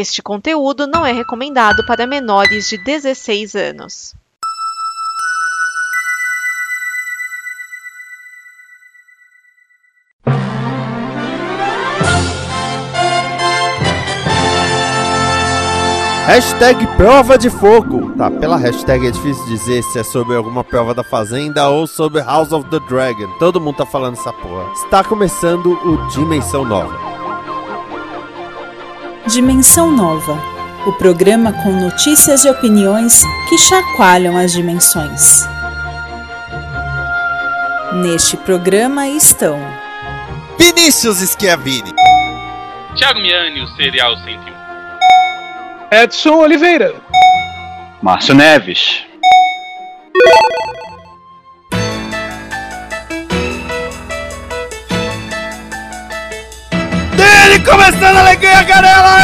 Este conteúdo não é recomendado para menores de 16 anos. Hashtag prova de fogo. Tá, pela hashtag é difícil dizer se é sobre alguma prova da Fazenda ou sobre House of the Dragon. Todo mundo tá falando essa porra. Está começando o Dimensão Nova. Dimensão Nova. O programa com notícias e opiniões que chacoalham as dimensões. Neste programa estão Vinícius Schiavini. Thiago Miani, o Serial 101. Edson Oliveira. Márcio Neves. Começando a alegria, Canela!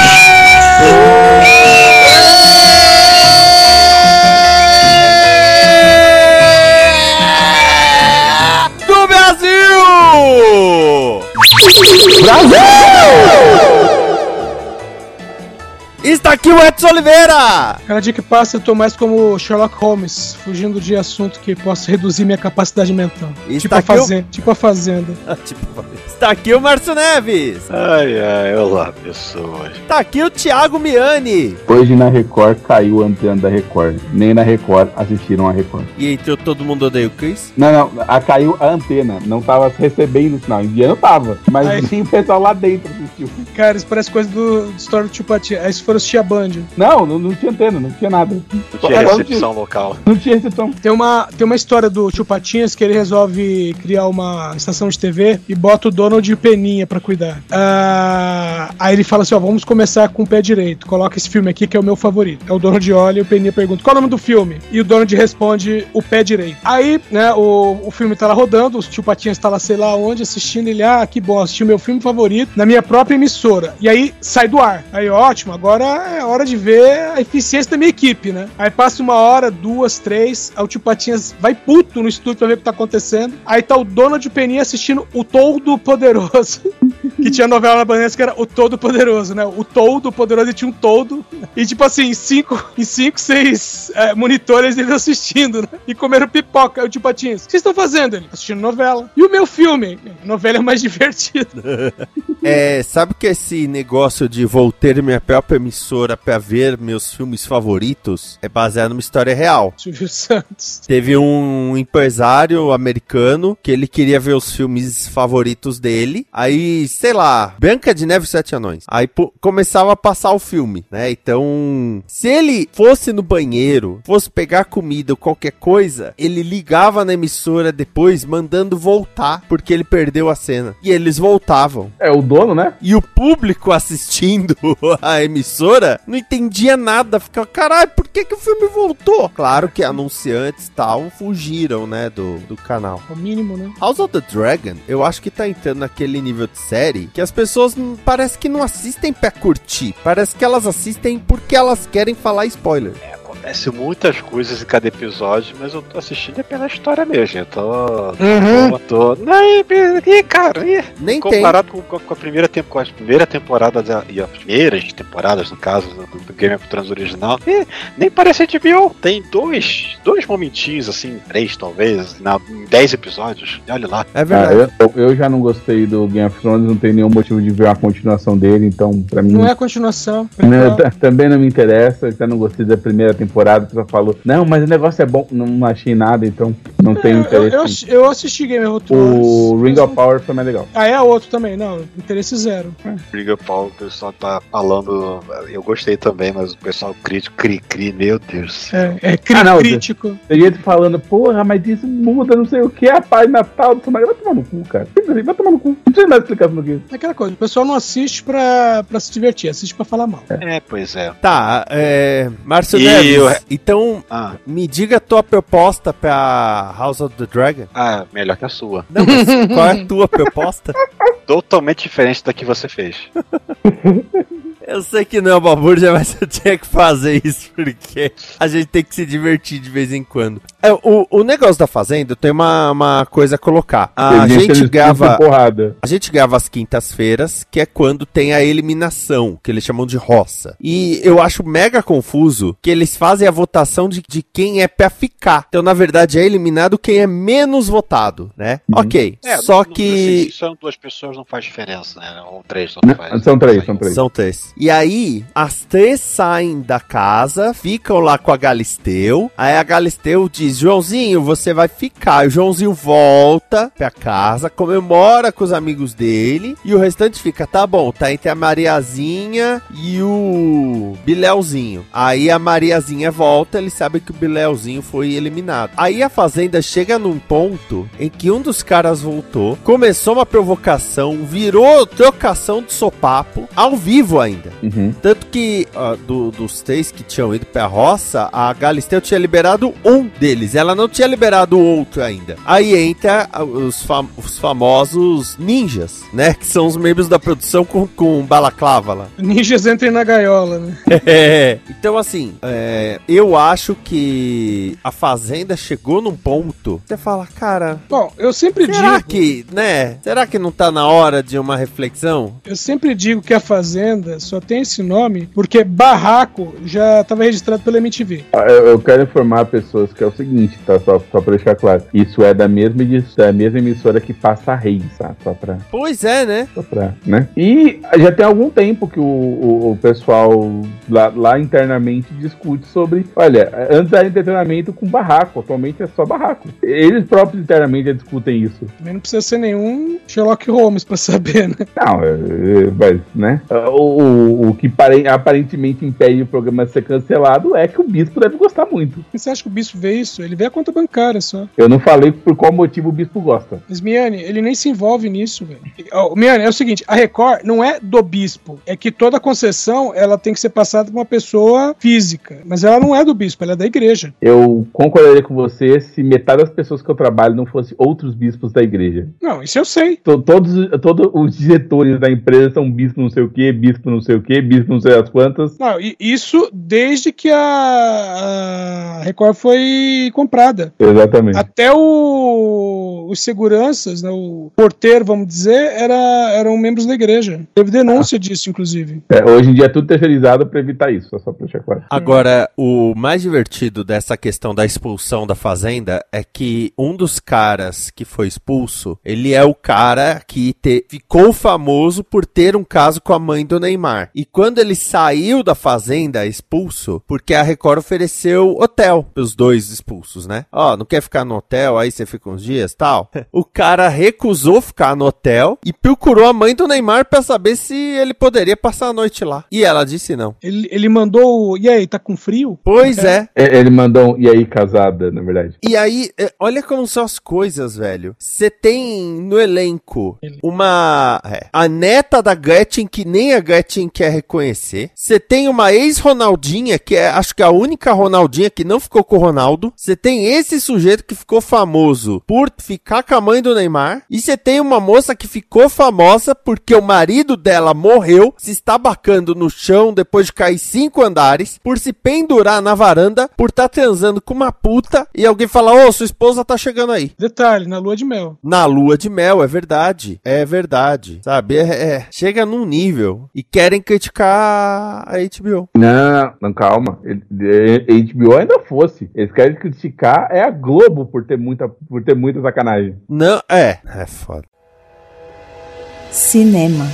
Do Brasil! Está aqui o Edson Oliveira! Cada dia que passa eu tô mais como Sherlock Holmes, fugindo de assunto que possa reduzir minha capacidade mental. E tipo, está a aqui o- fazenda, tipo a Fazenda. Tipo, Está aqui o Márcio Neves! Ai, ai, olá, pessoas. Está aqui o Thiago Miani! Hoje na Record caiu a antena da Record. Nem na Record assistiram a Record. E entrou Todo Mundo Odeia o Chris? Não, não, a, caiu a antena. Não tava recebendo o sinal. Enviando tava. Mas nem o pessoal lá dentro assistiu. Cara, isso parece coisa do, do Story. Aí se for assistir a Band. Não, não, não tinha antena, não tinha nada. Não tinha recepção local. Não tinha recepção. Tem uma, tem uma história do Tio Patinhas que ele resolve criar uma estação de TV e bota o Donald e o Peninha pra cuidar. Ah, aí ele fala assim: ó, vamos começar com o pé direito. Coloca esse filme aqui que é o meu favorito. É o Donald olha e o Peninha pergunta: qual é o nome do filme? E o Donald responde: o pé direito. Aí, né, o, o filme tá lá rodando, o Tio Patinhas tá lá, sei lá onde, assistindo. Ele, ah, que bom, assisti o meu filme favorito na minha própria emissora. E aí sai do ar. Aí, ótimo, agora é hora de ver a eficiência da minha equipe, né? Aí passa uma hora, duas, três, aí o tio Patinhas vai puto no estúdio pra ver o que tá acontecendo. Aí tá o Donald Peninha assistindo o Todo Poderoso. que tinha novela na Bandeira que era o Todo Poderoso, né? O Todo Poderoso e tinha um todo. E tipo assim, em cinco, em cinco seis é, monitores eles assistindo, né? E comeram pipoca. Aí o tio Patinhas, o que vocês estão fazendo? Ele, assistindo novela. E o meu filme? Novela é mais divertida. É, sabe que esse negócio de vou ter minha própria emissora pra ver meus filmes favoritos é baseado numa história real. Silvio Santos. Teve um empresário americano que ele queria ver os filmes favoritos dele. Aí, sei lá, Branca de Neve e Sete Anões. Aí pô, começava a passar o filme, né? Então, se ele fosse no banheiro, fosse pegar comida ou qualquer coisa, ele ligava na emissora depois mandando voltar, porque ele perdeu a cena. E eles voltavam. É o dono, né? E o público assistindo a emissora não entendia nada. Ficava, caralho, por que, que o filme voltou? Claro que anunciantes e tal fugiram, né, do, do canal. É o mínimo, né? House of the Dragon, eu acho que tá entrando naquele nível de série que as pessoas parece que não assistem pra curtir. Parece que elas assistem porque elas querem falar spoiler. Acontece muitas coisas em cada episódio, mas eu tô assistindo é pela história mesmo. Eu tô. Uhum. tô, tô... Não, e, e, cara, e, Nem tem. comparado com, com a primeira com a primeira temporada da- e as primeiras temporadas, no caso, do, do Game of Thrones original, e nem parece HBO. Tem dois, dois momentinhos, assim, três talvez, na, em dez episódios. E olha lá. É Ah, verdade. eu, eu já não gostei do Game of Thrones, não tenho nenhum motivo de ver uma continuação dele, então pra mim. Não é a continuação. Não, t- também não me interessa, eu já não gostei da primeira temporada, você falou, não, mas o negócio é bom, não achei nada, então não tenho eu, interesse. eu, eu assisti Game of Thrones. o Ring of Power foi mais legal. Ah, é outro também, não. Interesse zero. Briga Paulo, o pessoal tá falando. Eu gostei também, mas o pessoal crítico, cri-cri, meu Deus. É, é cri- Ah, não, crítico. Tem gente falando, porra, mas isso muda, não sei o que, a paz natal, do vai tomar no cu, cara. Vai tomar no cu. Não precisa mais explicação do que isso. É aquela coisa, o pessoal não assiste pra, pra se divertir, assiste pra falar mal. É, pois é. Tá, é. Márcio E Neves, então Ah, me diga a tua proposta pra House of the Dragon. ah, melhor que a sua. Não, mas qual é a tua proposta? Totalmente diferente da que você fez. Eu sei que não é uma burja, mas eu tinha que fazer isso porque a gente tem que se divertir de vez em quando. É, o, o negócio da Fazenda tem uma, uma coisa a colocar. A Tem gente grava. A gente grava às quintas-feiras, que é quando tem a eliminação, que eles chamam de roça. E eu acho mega confuso que eles fazem a votação de, de quem é pra ficar. Então, na verdade, é eliminado quem é menos votado, né? Ok. É, Só no- que. Se são duas pessoas, não faz diferença, né? Ou três, não faz. São três, são três. São três. E aí, as três saem da casa, ficam lá com a Galisteu. Aí a Galisteu diz: Joãozinho, você vai ficar. O Joãozinho volta pra casa, comemora com os amigos dele. E o restante fica: tá bom, tá entre a Mariazinha e o Bilelzinho. Aí a Mariazinha volta, ele sabe que o Bilelzinho foi eliminado. Aí a Fazenda chega num ponto em que um dos caras voltou, começou uma provocação, virou trocação de sopapo, ao vivo ainda. Uhum. Tanto que ah, do- dos três que tinham ido pra roça, a Galisteu tinha liberado um deles. Ela não tinha liberado o outro ainda. Aí entra os, fam- os famosos ninjas, né? Que são os membros da produção com, com balaclava lá. Ninjas entrem na gaiola, né? É. Então, assim, é, eu acho que a Fazenda chegou num ponto. Você fala, cara. Bom, eu sempre Será digo. que, né? Será que não tá na hora de uma reflexão? Eu sempre digo que a Fazenda só tem esse nome porque Barraco já estava registrado pela MTV. Ah, Eu, eu quero informar pessoas que é o seguinte, tá? Só, só pra deixar claro. Isso é da mesma, da mesma emissora que passa a Reis, tá? Só pra, Pois é, né? só pra, né? E já tem algum tempo que o, o, o pessoal lá, lá internamente discute sobre, olha, antes era entretenimento com barraco, atualmente é só barraco. Eles próprios internamente já discutem isso. Também não precisa ser nenhum Sherlock Holmes pra saber, né? Não, é, é, mas, né? O, o, o que pare- aparentemente impede o programa de ser cancelado é que o bispo deve gostar muito. Você acha que o bispo vê isso? Ele vê a conta bancária só. Eu não falei por qual motivo o bispo gosta. Mas, Miane, ele nem se envolve nisso, velho. Ó, Miane, é o seguinte, a Record não é do bispo. É que toda concessão, ela tem que ser passada por uma pessoa física. Mas ela não é do bispo, ela é da igreja. Eu concordaria com você se metade das pessoas que eu trabalho não fossem outros bispos da igreja. Não, isso eu sei. To- Todos, todos os diretores da empresa são bispo não sei o que, bispo não sei o que, bispo não sei as quantas. Não, isso desde que a, a Record foi comprada. Exatamente. Até o, os seguranças, né, o porteiro, vamos dizer, era, eram membros da igreja. Teve denúncia disso, inclusive. É, hoje em dia é tudo terceirizado pra evitar isso, só pra deixar claro. Agora, o mais divertido dessa questão da expulsão da fazenda é que um dos caras que foi expulso, ele é o cara que te- ficou famoso por ter um caso com a mãe do Neymar. E quando ele saiu da fazenda expulso, porque a Record ofereceu hotel pros dois expulsos, né? Ó, não quer ficar no hotel, aí você fica uns dias, tal. O cara recusou ficar no hotel e procurou a mãe do Neymar pra saber se ele poderia passar a noite lá. E ela disse não. Ele, ele mandou. o- E aí, tá com frio? Pois é. É, Ele mandou um, e aí casada, na verdade. E aí, é, olha como são as coisas, velho. Você tem no elenco uma. é, a neta da Gretchen que nem a Gretchen quer reconhecer. Você tem uma ex-Ronaldinha, que é acho que a única Ronaldinha que não ficou com o Ronaldo. Você tem esse sujeito que ficou famoso por ficar com a mãe do Neymar. E você tem uma moça que ficou famosa porque o marido dela morreu, se estabacando no chão depois de cair cinco andares, por se pendurar na varanda, por estar transando com uma puta e alguém falar: Ô, sua esposa tá chegando aí. Detalhe, na lua de mel. Na lua de mel, é verdade. É verdade. Sabe? É, é- chega num nível. E querem criticar a HBO. Não, não, calma. Ele- HBO ainda fosse. Eles querem criticar é a Globo por ter muita, por ter muita sacanagem. Não, é. É foda. Cinema.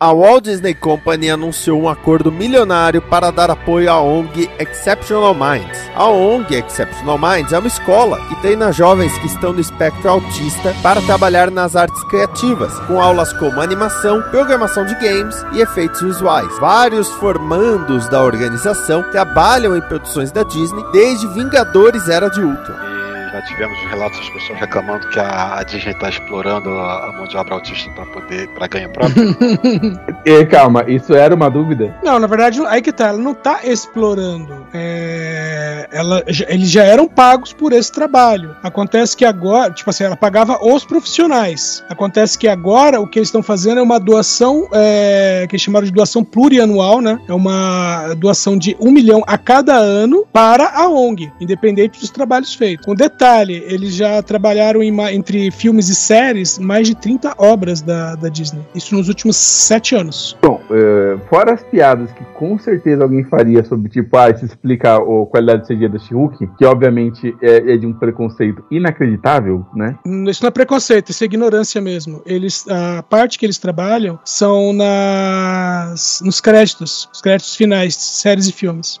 A Walt Disney Company anunciou um acordo milionário para dar apoio à ONG Exceptional Minds. A ONG Exceptional Minds é uma escola que treina jovens que estão no espectro autista para trabalhar nas artes criativas, com aulas como animação, programação de games e efeitos visuais. Vários formandos da organização trabalham em produções da Disney desde Vingadores Era de Ultron. Já tivemos os relatos das pessoas reclamando que a, a Disney está explorando a, a mão de obra autista para poder para ganho próprio. E, calma, isso era uma dúvida? Não, na verdade, aí que tá, ela não tá explorando. É, ela, eles já eram pagos por esse trabalho. Acontece que agora, tipo assim, ela pagava os profissionais. Acontece que agora o que eles estão fazendo é uma doação, é, que eles chamaram de doação plurianual, né? É uma doação de um milhão a cada ano para a ONG, independente dos trabalhos feitos. Com detalhe, eles já trabalharam em entre filmes e séries mais de 30 obras da, da Disney. Isso nos últimos sete anos. Bom, é, fora as piadas que com certeza alguém faria sobre, tipo, ah, isso explica a qualidade de CG da She-Hulk, que obviamente é, é de um preconceito inacreditável, né? Isso não é preconceito, isso é ignorância mesmo. Eles, a parte que eles trabalham são nas, nos créditos, os créditos finais, séries e filmes.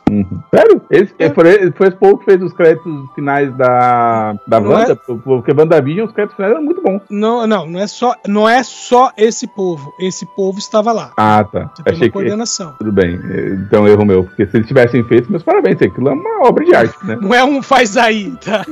Sério? Esse, É. foi, foi esse povo que fez os créditos finais da, da Não Wanda, é? porque WandaVision, os créditos finais eram muito bons. Não, não, não é só, não é só esse povo. Esse povo estava lá. Ah, tá. Você tem Achei uma que. coordenação. Tudo bem, é, então erro meu, porque se eles tivessem feito, meus parabéns, aquilo é uma obra de arte, né? Não é um faz aí, tá?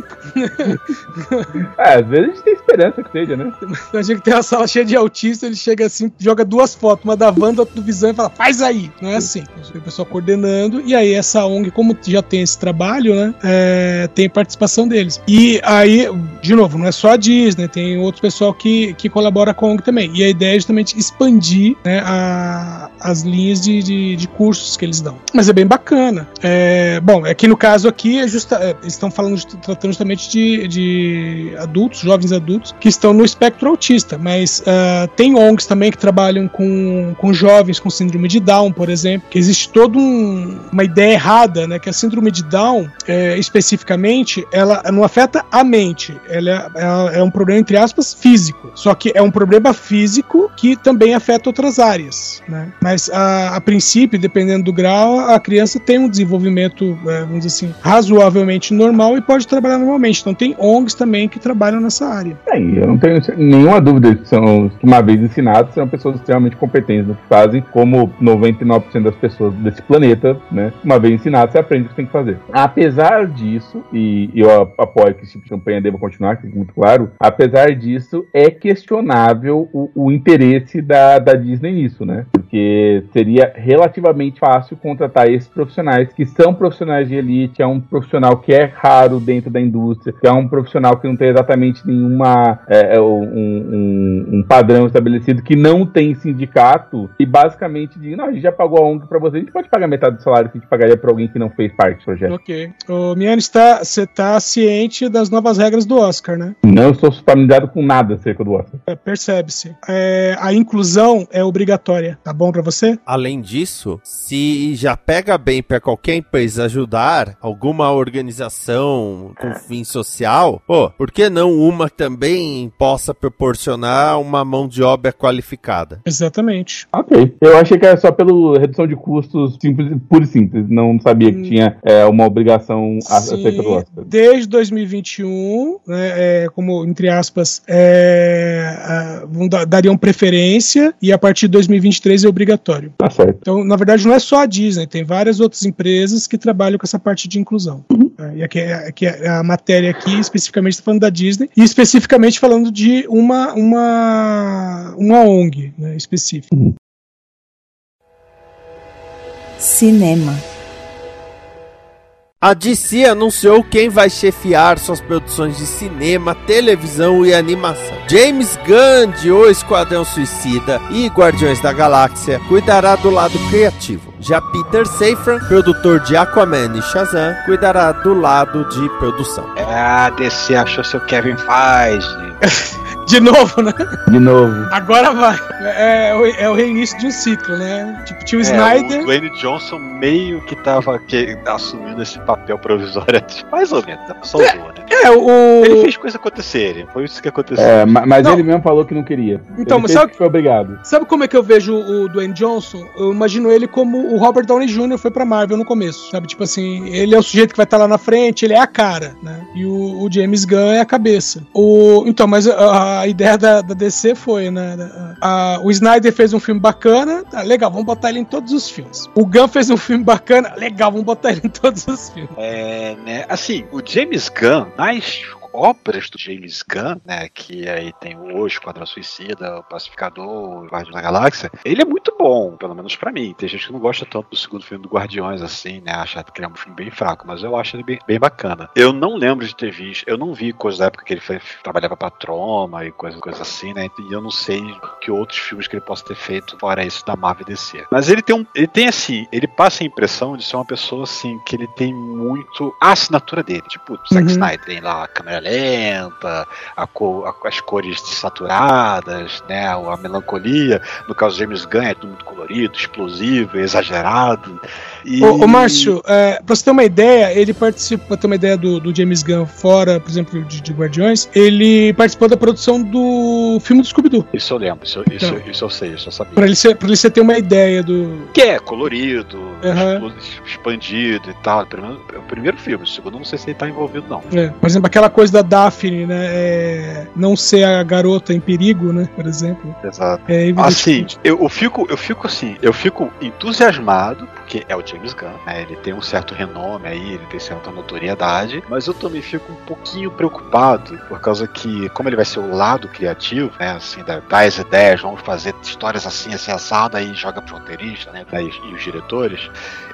É, às vezes a gente tem esperança que seja, né? Imagina que tem uma sala cheia de autistas, ele chega assim, joga duas fotos, uma da Wanda, outra do Visão e fala, faz aí. Não é assim. O pessoal coordenando, e aí essa ONG, como já tem esse trabalho, né, é, tem participação deles. E aí, de novo, não é só a Disney, tem outro pessoal que, que colabora com a ONG também. E a ideia é justamente expandir né, a- as linhas de, de, de cursos que eles dão. Mas é bem bacana. É, bom, aqui no caso aqui, é justa, é, estão falando, tratando justamente de, de adultos, jovens adultos, que estão no espectro autista, mas ah, tem ONGs também que trabalham com, com jovens com síndrome de Down, por exemplo, que existe toda um- uma ideia errada, né, que a síndrome de Down, é, especificamente, ela não afeta a mente, ela é, ela é um problema, entre aspas, físico, só que é um problema físico que também afeta outras áreas, né, mas a, a princípio, dependendo do grau, a criança tem um desenvolvimento, é, vamos dizer assim, razoavelmente normal e pode trabalhar normalmente, então tem ONGs também que trabalham nessa área. É, eu não tenho nenhuma dúvida que são, uma vez ensinados, são pessoas extremamente competentes no que fazem, como 99% das pessoas desse planeta, né? Uma vez ensinado, você aprende o que tem que fazer. Apesar disso, e eu apoio que esse tipo de campanha deva continuar, que muito claro, apesar disso, é questionável o, o interesse da, da Disney nisso, né? Porque seria relativamente fácil contratar esses profissionais, que são profissionais de elite, é um profissional que é raro dentro da indústria, que é um profissional que não tem exatamente nenhuma é, é, um, um- um padrão estabelecido, que não tem sindicato, e basicamente diz, não, a gente já pagou a ONG pra você, a gente pode pagar metade do salário que a gente pagaria pra alguém que não fez parte do projeto. Ok. Ô, Miane, está- você está ciente das novas regras do Oscar, né? Não estou familiarizado com nada acerca do Oscar. É, Percebe-se. É, a inclusão é obrigatória. Tá bom pra você? Além disso, se já pega bem para qualquer empresa ajudar alguma organização com fim social, pô, por que não uma também possa proporcionar uma mão de obra qualificada? Exatamente. Ok. Eu achei que era só pela redução de custos simples, pura e simples. Não sabia que Hum. tinha é, uma obrigação a- Sim, do Oscar. desde 2021, né, é, como entre aspas, é, a- vão dar- dariam preferência e a partir de 2023 é obrigatório. Tá certo. Então, na verdade, não é só a Disney, tem várias outras empresas que trabalham com essa parte de inclusão. É, e aqui, é- aqui é a matéria aqui especificamente está falando da Disney e especificamente falando de uma uma uma ONG né, específica. Cinema. A DC anunciou quem vai chefiar suas produções de cinema, televisão e animação. James Gunn, de O Esquadrão Suicida e Guardiões da Galáxia, cuidará do lado criativo. Já Peter Safran, produtor de Aquaman e Shazam, cuidará do lado de produção. Ah, DC achou seu Kevin Feige. De novo, né? De novo. Agora vai. É, o- é o reinício de um ciclo, né? Tipo, tinha o É, Snyder. o Dwayne Johnson meio que tava que, assumindo esse papel provisório. Mais ou menos, só usou, né? É, o. Ele fez coisa acontecerem, foi isso que aconteceu. É, ma- mas Não. ele mesmo falou que não queria. Então, ele mas sabe- que foi obrigado. Sabe como é que eu vejo o Dwayne Johnson? Eu imagino ele como o Robert Downey Jr. foi pra Marvel no começo. Sabe? Tipo assim, ele é o sujeito que vai estar lá na frente, ele é a cara, né? E o, o James Gunn é a cabeça. O, então, mas a, a ideia da, da DC foi, né? A- o Snyder fez um filme bacana, tá, legal, vamos botar ele em todos os filmes. O Gunn fez um filme bacana, legal, vamos botar ele em todos os filmes. É, né? Assim, o James Gunn, nas obras do James Gunn, né, que aí tem o Esquadrão Suicida, o Pacificador, o Guardião da Galáxia, ele é muito bom, pelo menos pra mim. Tem gente que não gosta tanto do segundo filme do Guardiões, assim, né, acha que ele é um filme bem fraco, mas eu acho ele bem, bem bacana. Eu não lembro de ter visto, eu não vi coisa da época que ele foi, trabalhava pra Troma e coisa, coisa assim, né, e eu não sei que outros filmes que ele possa ter feito fora isso da Marvel DC. Mas ele tem um, ele tem assim, ele passa a impressão de ser uma pessoa assim, que ele tem muito a assinatura dele, tipo, o Zack Uhum. Snyder tem lá a câmera lenta, a cor- a- as cores saturadas, né, a melancolia. No caso do James Gunn é tudo muito colorido, explosivo, exagerado. E... Ô, ô Márcio, é, pra você ter uma ideia, ele participa, pra ter uma ideia do, do James Gunn fora, por exemplo, de, de Guardiões, ele participou da produção do filme do Scooby-Doo. Isso eu lembro, isso, isso, Então. isso eu sei, isso eu sabia. Pra ele, ser, pra ele você ter uma ideia do. Que é colorido, explo- expandido e tal. Primeiro, é o primeiro filme, o segundo eu não sei se ele tá envolvido, não. é, por exemplo, aquela coisa da Daphne, né? é, não ser a garota em perigo, né? Por exemplo. Exato. É. Assim, eu, eu fico, eu fico assim, eu fico entusiasmado, porque é o James Gunn, né? Ele tem um certo renome aí, ele tem certa notoriedade, mas eu também fico um pouquinho preocupado, por causa que, como ele vai ser o lado criativo, né? Assim, da- das ideias, vamos fazer histórias assim, assim, assada, aí joga pro roteirista, né? E, e os diretores.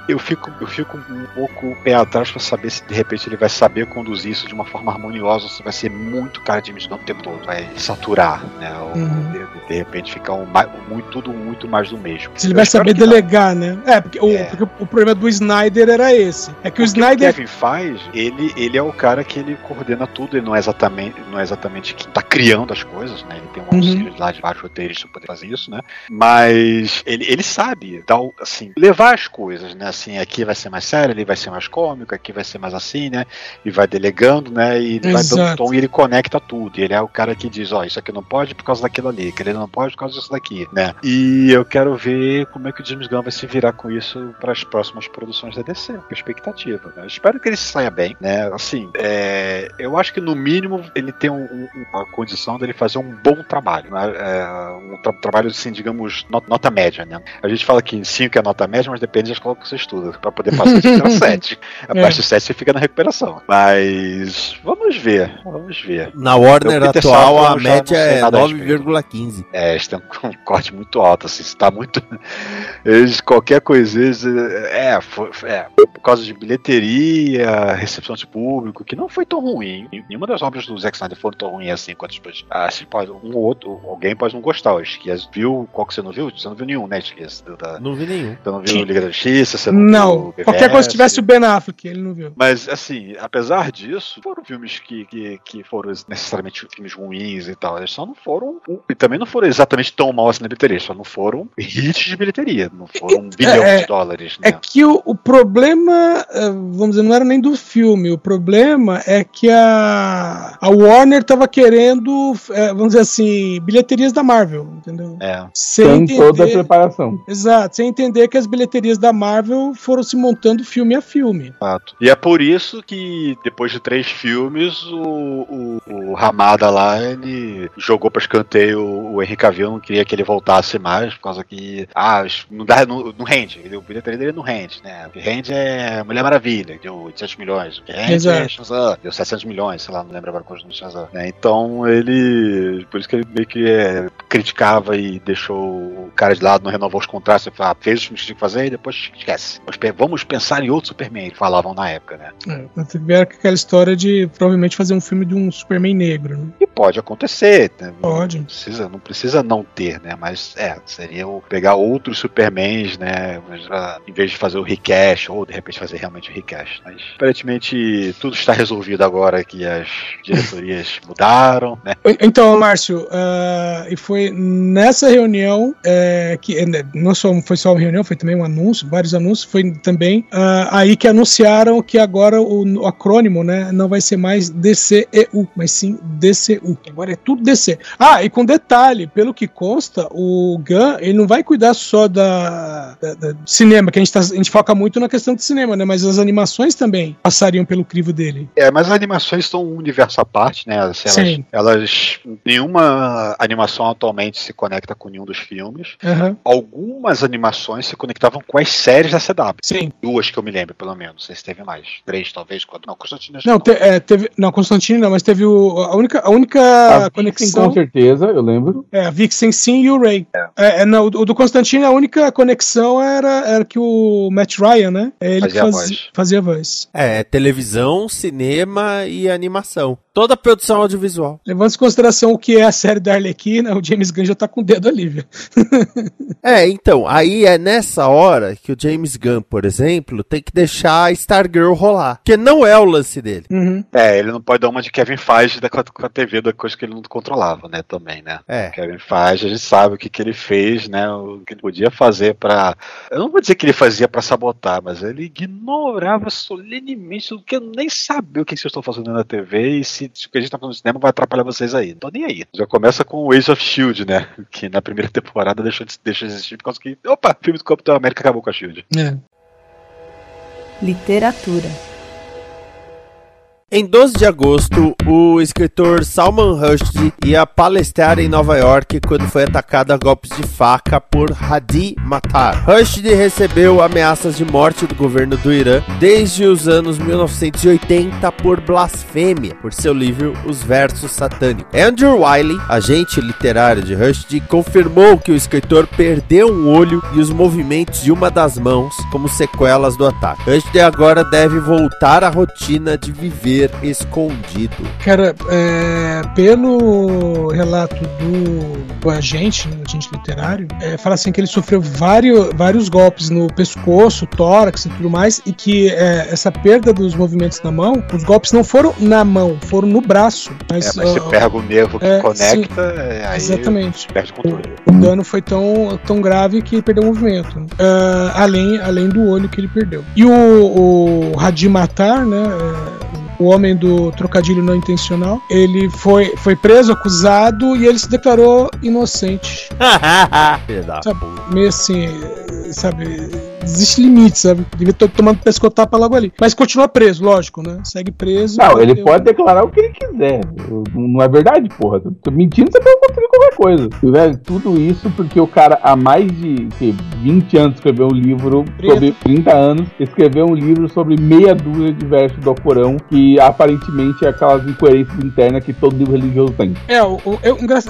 Eu fico, eu fico um pouco pé atrás pra saber se de repente ele vai saber conduzir isso de uma forma harmoniosa ou se vai ser muito cara de James Gunn o tempo todo, vai saturar, né? Ou Uhum. de, de repente ficar um, um muito, tudo muito mais do mesmo. Se ele Eu vai saber que não. delegar, né? É, porque, O, É. porque o problema do Snyder era esse. É que o O que o Snyder. Kevin faz, ele, ele é o cara que ele coordena tudo, ele não é exatamente, não é exatamente quem tá criando as coisas, né? Ele tem um Uhum. auxílio lá de vários roteiristas pra poder fazer isso, né? Mas ele, ele sabe dar, assim, levar as coisas, né? Assim, aqui vai ser mais sério, ali vai ser mais cômico, aqui vai ser mais assim, né? E vai delegando, né? E ele vai dando tom e ele conecta tudo. E ele é o cara que diz, ó, isso aqui não pode por causa daquilo ali, aquele não pode por causa disso daqui, né? E eu quero ver como é que o James Gunn vai se virar com isso para as próximas produções da DC, com expectativa. Né? Espero que ele saia bem, né? Assim, é, eu acho que no mínimo ele tem um- um- uma condição dele fazer um bom trabalho, né? É, um tra- trabalho assim, digamos, not- nota média, né? A gente fala que 5 é nota média, mas depende da escola que você estuda. Para poder passar, tem que ter 7. É. Abaixo de 7 você fica na recuperação. Mas vamos ver, vamos ver. Na Warner atual, a média é nada a respeito. 9,15. É, eles têm um corte muito alto, assim, se tá muito. Eles, qualquer coisa, eles, é, foi, é, por causa de bilheteria, recepção de público, que não foi tão ruim. Nenhuma das obras do Zack Snyder foram tão ruins assim quanto as ah, se pode, um ou outro, alguém pode não gostar. O Esquias viu, qual que você não viu? Você não viu nenhum, né, Da, Não vi nenhum. você não viu Liga da Justiça, você não, Não, viu qualquer coisa que tivesse o Ben Affleck, ele não viu. Mas, assim, apesar disso, foram filmes que, que, que foram necessariamente filmes ruins e tal. Eles só não foram. E também não foram exatamente tão mal assim na bilheteria. Só não foram hits de bilheteria. Não foram um bilhão é- de dólares. É Né? Que o, o problema, eh, vamos dizer, não era nem do filme. O problema é que a, a Warner tava querendo, eh, vamos dizer assim, bilheterias da Marvel, entendeu? É. Sem Tem toda a entender, preparação. exato, sem entender que as bilheterias da Marvel foram se montando filme a filme. Fato. E é por isso que, depois de três filmes, o, o, o Ramada lá, ele jogou pra escanteio o Henry Cavill, não queria que ele voltasse mais, por causa que, ah, não, dá, não, não rende, o bilheteria dele não rende, né? O que rende é Mulher Maravilha, deu 800 milhões, o que rende Exato. é Shazam, deu 700 milhões, sei lá, não lembro agora quanto do Shazam. né? Então ele, por isso que ele meio que é, criticava e deixou o cara de lado, não renovou os contratos, ele falava, "Ah, fez os filmes que tinha que fazer e depois esquece. Vamos pe- Vamos pensar em outro Superman, falavam na época, né? É, tiveram aquela história de provavelmente fazer um filme de um Superman negro, né? E pode acontecer, né? Pode. Não precisa, não precisa não ter, né? Mas é, seria o pegar outros Supermans, né? ah, Em vez de fazer o recash, ou de repente fazer realmente o recash. Mas aparentemente tudo está resolvido agora que as diretorias mudaram, né? Então, Márcio, ah, e foi nessa reunião é, que né, não só foi só uma reunião, foi também um anúncio, vários anúncios, foi também ah, aí que anunciaram que agora o, o acrônimo, né, não vai ser mais DCEU, mas sim DCU. Agora é tudo DC. Ah, e com detalhe, pelo que consta, o Gun ele não vai cuidar só da, da- da- cinema, que a gente, tá- a gente foca muito na questão do cinema, né, mas as animações também passariam pelo crivo dele. É, mas as animações são um universo à parte, né? Assim, elas, Sim. elas. Nenhuma animação atualmente se conecta com nenhum dos filmes. Aham. Algumas animações se conectavam com as séries da CW. Sim. Duas que eu me lembro, pelo menos. Não sei se teve mais. Três, talvez. Quatro. Não, Constantino Não, te- é, teve. Não, Constantino não, mas teve o, a única, a única A Vixen, conexão. com certeza, eu lembro. É, a Vixen sim e o Ray. É, é, não, o do Constantino, a única conexão era, era que o Matt Ryan, né? É ele Fazia que a fazia, voz. fazia a voz. É, televisão, cinema e animação. Toda a produção audiovisual. Levando em consideração o que é a série da Arlequina, o James Gunn já tá com o dedo ali, viu? É, então, aí é nessa hora que o James Gunn, por exemplo, tem que deixar a Stargirl rolar. Porque não é o lance dele. Uhum. É, ele não pode dar uma de Kevin Feige da, com a- TV, da coisa que ele não controlava, né, também, né. É. Kevin Feige, a gente sabe o que, que ele fez, né, o que ele podia fazer pra... Eu não vou dizer que ele fazia pra sabotar, mas ele ignorava solenemente o que eu nem sabia o que vocês estão fazendo na TV e se, o que a gente tá fazendo no cinema vai atrapalhar vocês aí. Não tô nem aí. Já começa com o Age of S.H.I.E.L.D., né, que na primeira temporada deixou de, deixou de existir por causa que, opa, filme do Capitão América acabou com a S.H.I.E.L.D. É. Literatura. Em 12 de agosto, o escritor Salman Rushdie ia palestrar em Nova York quando foi atacado a golpes de faca por Hadi Matar. Rushdie recebeu ameaças de morte do governo do Irã desde os anos 1980 por blasfêmia, por seu livro Os Versos Satânicos. Andrew Wiley, agente literário de Rushdie, confirmou que o escritor perdeu um olho e os movimentos de uma das mãos como sequelas do ataque. Rushdie agora deve voltar à rotina de viver escondido. Cara, é, pelo relato do, do agente, né, agente literário, é, fala assim que ele sofreu vários, vários golpes no pescoço, tórax e tudo mais, e que é, essa perda dos movimentos na mão, os golpes não foram na mão, foram no braço. Mas, É, mas você ó, pega o nervo que é, conecta, é, aí exatamente. perde o controle. O dano foi tão, tão grave que perdeu o movimento. Ah, além, além do olho que ele perdeu. E o, o Hadi Matar, né? O homem do trocadilho não intencional, ele foi, foi preso, acusado e ele se declarou inocente. Sabe, meio assim, sabe? Existe limite, sabe? Devia estar tomando pescotapa logo ali. Mas continua preso, lógico, né? Segue preso. Não, ele Eu- pode declarar o que ele quiser. Não é verdade, porra. Tô mentindo, você pode conseguir qualquer coisa. E, velho, tudo isso porque o cara, há mais de que, 20 anos, escreveu um livro 30. sobre 30 anos, escreveu um livro sobre meia dúzia de versos do Alcorão, que aparentemente é aquelas incoerências internas que todo livro religioso tem. É, o, o-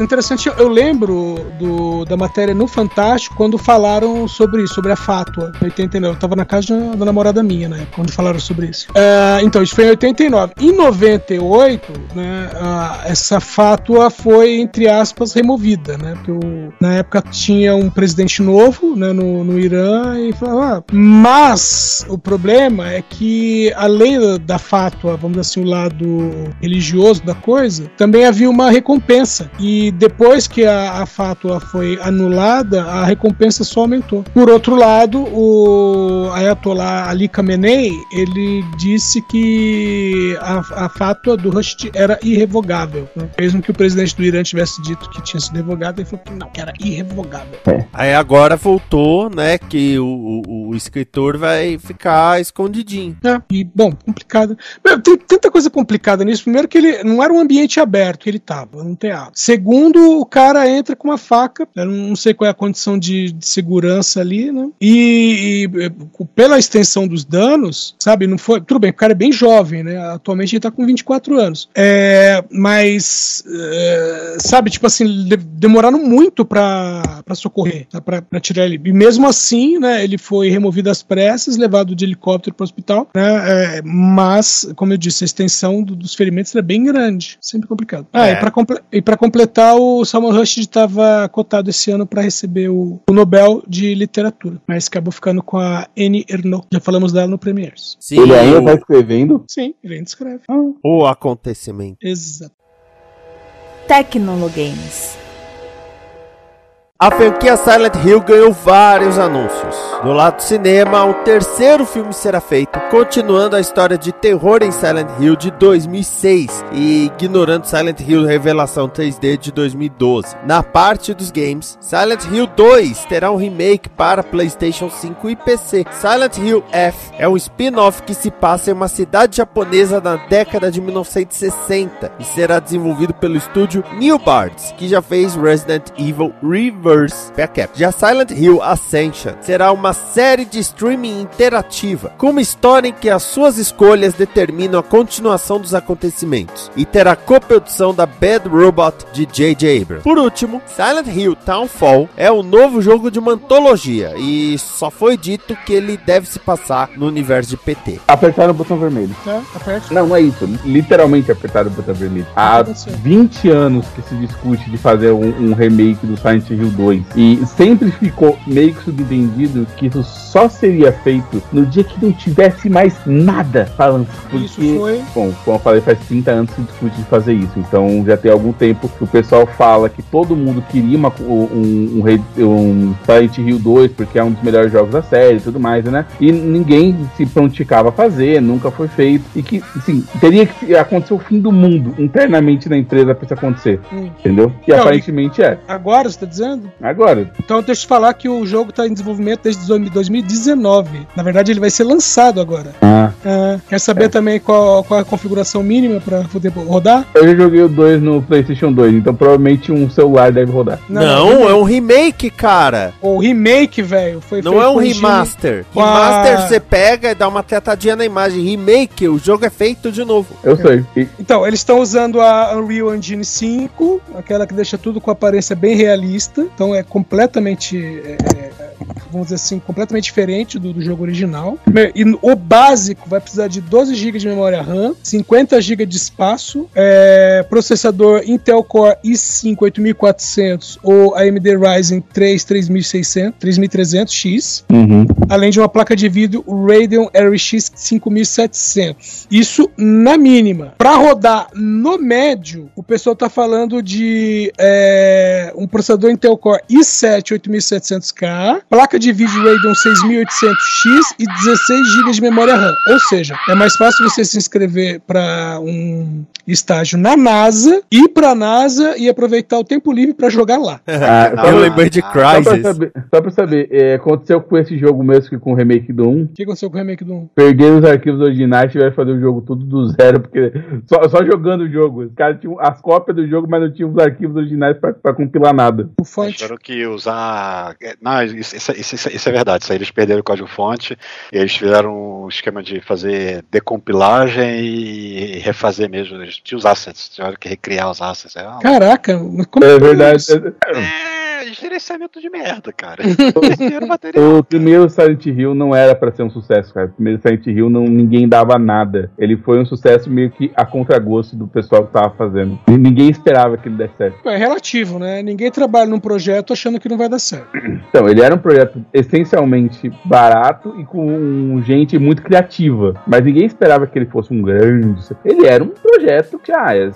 interessante, eu lembro do, da matéria no Fantástico quando falaram sobre isso, sobre a fátua, 89. Eu tava na casa da, da namorada minha, né, quando falaram sobre isso. É, então, isso foi em 89. Em 98, né, essa fátua foi, entre aspas, removida, né, porque o- na época tinha um presidente novo, né, no, no Irã, e falava, ah, mas o problema é que, além da, da fátua, vamos dizer assim, o lado religioso da coisa, também havia uma recompensa. E depois que a, a fátua foi anulada, a recompensa só aumentou. Por outro lado, o Ayatollah Ali Khamenei, ele disse que a, a fátua do Rushdie era irrevogável. Né? Mesmo que o presidente do Irã tivesse dito que tinha sido revogado, ele falou que não, que era irrevogável. Aí agora voltou, né, que o, o, o escritor vai ficar escondidinho. É, e, bom, complicado. Meu, Tem tanta coisa complicada nisso. Primeiro, que ele não era um ambiente aberto que ele tava, não teatro. Segundo, o cara entra com uma faca. Eu não sei qual é a condição de, de segurança ali, né? E, e, e, pela extensão dos danos, sabe? Não foi. Tudo bem, o cara é bem jovem, né? Atualmente ele tá com 24 anos. É, mas, é, sabe, tipo assim, de- demoraram muito pra, pra socorrer, tá? pra, pra tirar ele. E mesmo assim, né? Ele foi removido às pressas, levado de helicóptero pro hospital, né? É, mas, como eu disse, a extensão do- dos ferimentos era bem grande. Sempre complicado. Ah, É. e pra, comple- e pra completar, o Salman Rushdie estava cotado esse ano pra receber o, o Nobel de Literatura, mas acabou ficando com a Annie Ernaux. Já falamos dela no Premiers. Sim, ele ainda o, tá escrevendo? Sim, ele ainda escreve. o acontecimento. Exato. Tecnologames. A franquia Silent Hill ganhou vários anúncios. Do lado do cinema, um terceiro filme será feito, continuando a história de terror em Silent Hill de 2006 e ignorando Silent Hill Revelação 3D de 2012. Na parte dos games, Silent Hill 2 terá um remake para PlayStation 5 e PC. Silent Hill F é um spin-off que se passa em uma cidade japonesa na década de 1960 e será desenvolvido pelo estúdio New Bards, que já fez Resident Evil Reverse. Backup. Já Silent Hill Ascension será uma série de streaming interativa, com uma história em que as suas escolhas determinam a continuação dos acontecimentos e terá coprodução da Bad Robot de J.J. Abrams. Por último, Silent Hill Townfall é o novo jogo de uma antologia e só foi dito que ele deve se passar no universo de PT. Apertaram o botão vermelho. Aperte. Não, não é isso. Literalmente apertaram o botão vermelho. Há Aconteceu. 20 anos que se discute de fazer um, um remake do Silent Hill 2. E sempre ficou meio que subentendido que isso só seria feito no dia que não tivesse mais nada pra lançar. Porque, Isso foi. bom, como eu falei, faz 30 anos que se discute de fazer isso. Então já tem algum tempo que o pessoal fala que todo mundo queria uma- um, um, um Silent Hill 2 porque é um dos melhores jogos da série e tudo mais, né? E ninguém se prontificava a fazer, nunca foi feito. E que, assim, teria que acontecer o fim do mundo internamente na empresa pra isso acontecer. Hum. Entendeu? E Não, aparentemente é. Agora, você tá dizendo? Agora, Então deixa eu te falar que o jogo tá em desenvolvimento desde 2019. Na verdade, ele vai ser lançado agora. ah, Ah, quer saber também qual, qual é a configuração mínima pra poder rodar? eu já joguei o 2 no PlayStation 2, então provavelmente um celular deve rodar. Não, é um remake, cara. O remake, velho, foi Não feito é um remaster. Remaster você pega e dá uma tretadinha na imagem. Remake, o jogo é feito de novo. Eu sei. E- Então, eles estão usando a Unreal Engine 5, aquela que deixa tudo com aparência bem realista. Então é completamente, é, é, vamos dizer assim, completamente diferente do, do jogo original. E o básico vai precisar de 12 GB de memória RAM, 50 GB de espaço, é, processador Intel Core i5 8400 ou AMD Ryzen 3 3600, 3300X Uhum. além de uma placa de vídeo Radeon RX 5700. Isso na mínima. Para rodar no médio, o pessoal tá falando de é, um processador Intel Core i7 8700K, placa de vídeo Radeon 6800X e 16 GB de memória RAM. Ou seja, é mais fácil você se inscrever para um estágio na NASA, ir para a NASA e aproveitar o tempo livre para jogar lá. Ah, Eu não, lembrei de não. só pra Crysis. saber, só pra saber é, aconteceu com esse jogo mesmo que com o remake do 1. O que aconteceu com o remake do 1? Perderam os arquivos originais e tiveram que fazer o jogo tudo do zero, porque só, só jogando o jogo. Os caras tinham as cópias do jogo, mas não tinham os arquivos originais pra, pra compilar nada. O Eles fonte. tiveram que usar. é, Não, isso, isso- isso- isso é verdade. Isso aí eles perderam o código-fonte. Eles fizeram um esquema de fazer decompilagem e refazer mesmo. Eles tinham os assets, tiveram que recriar os assets. É, uma- Caraca, como É verdade. isso? é gerenciamento de merda, cara. Material. O primeiro Silent Hill não era pra ser um sucesso, cara. O primeiro Silent Hill não, ninguém dava nada. Ele foi um sucesso meio que a contragosto do pessoal que tava fazendo. E Ninguém esperava que ele desse certo. É relativo, né? Ninguém trabalha num projeto achando que não vai dar certo. Então, ele era um projeto essencialmente barato e com gente muito criativa. Mas ninguém esperava que ele fosse um grande. Ele era um projeto que, ah, é,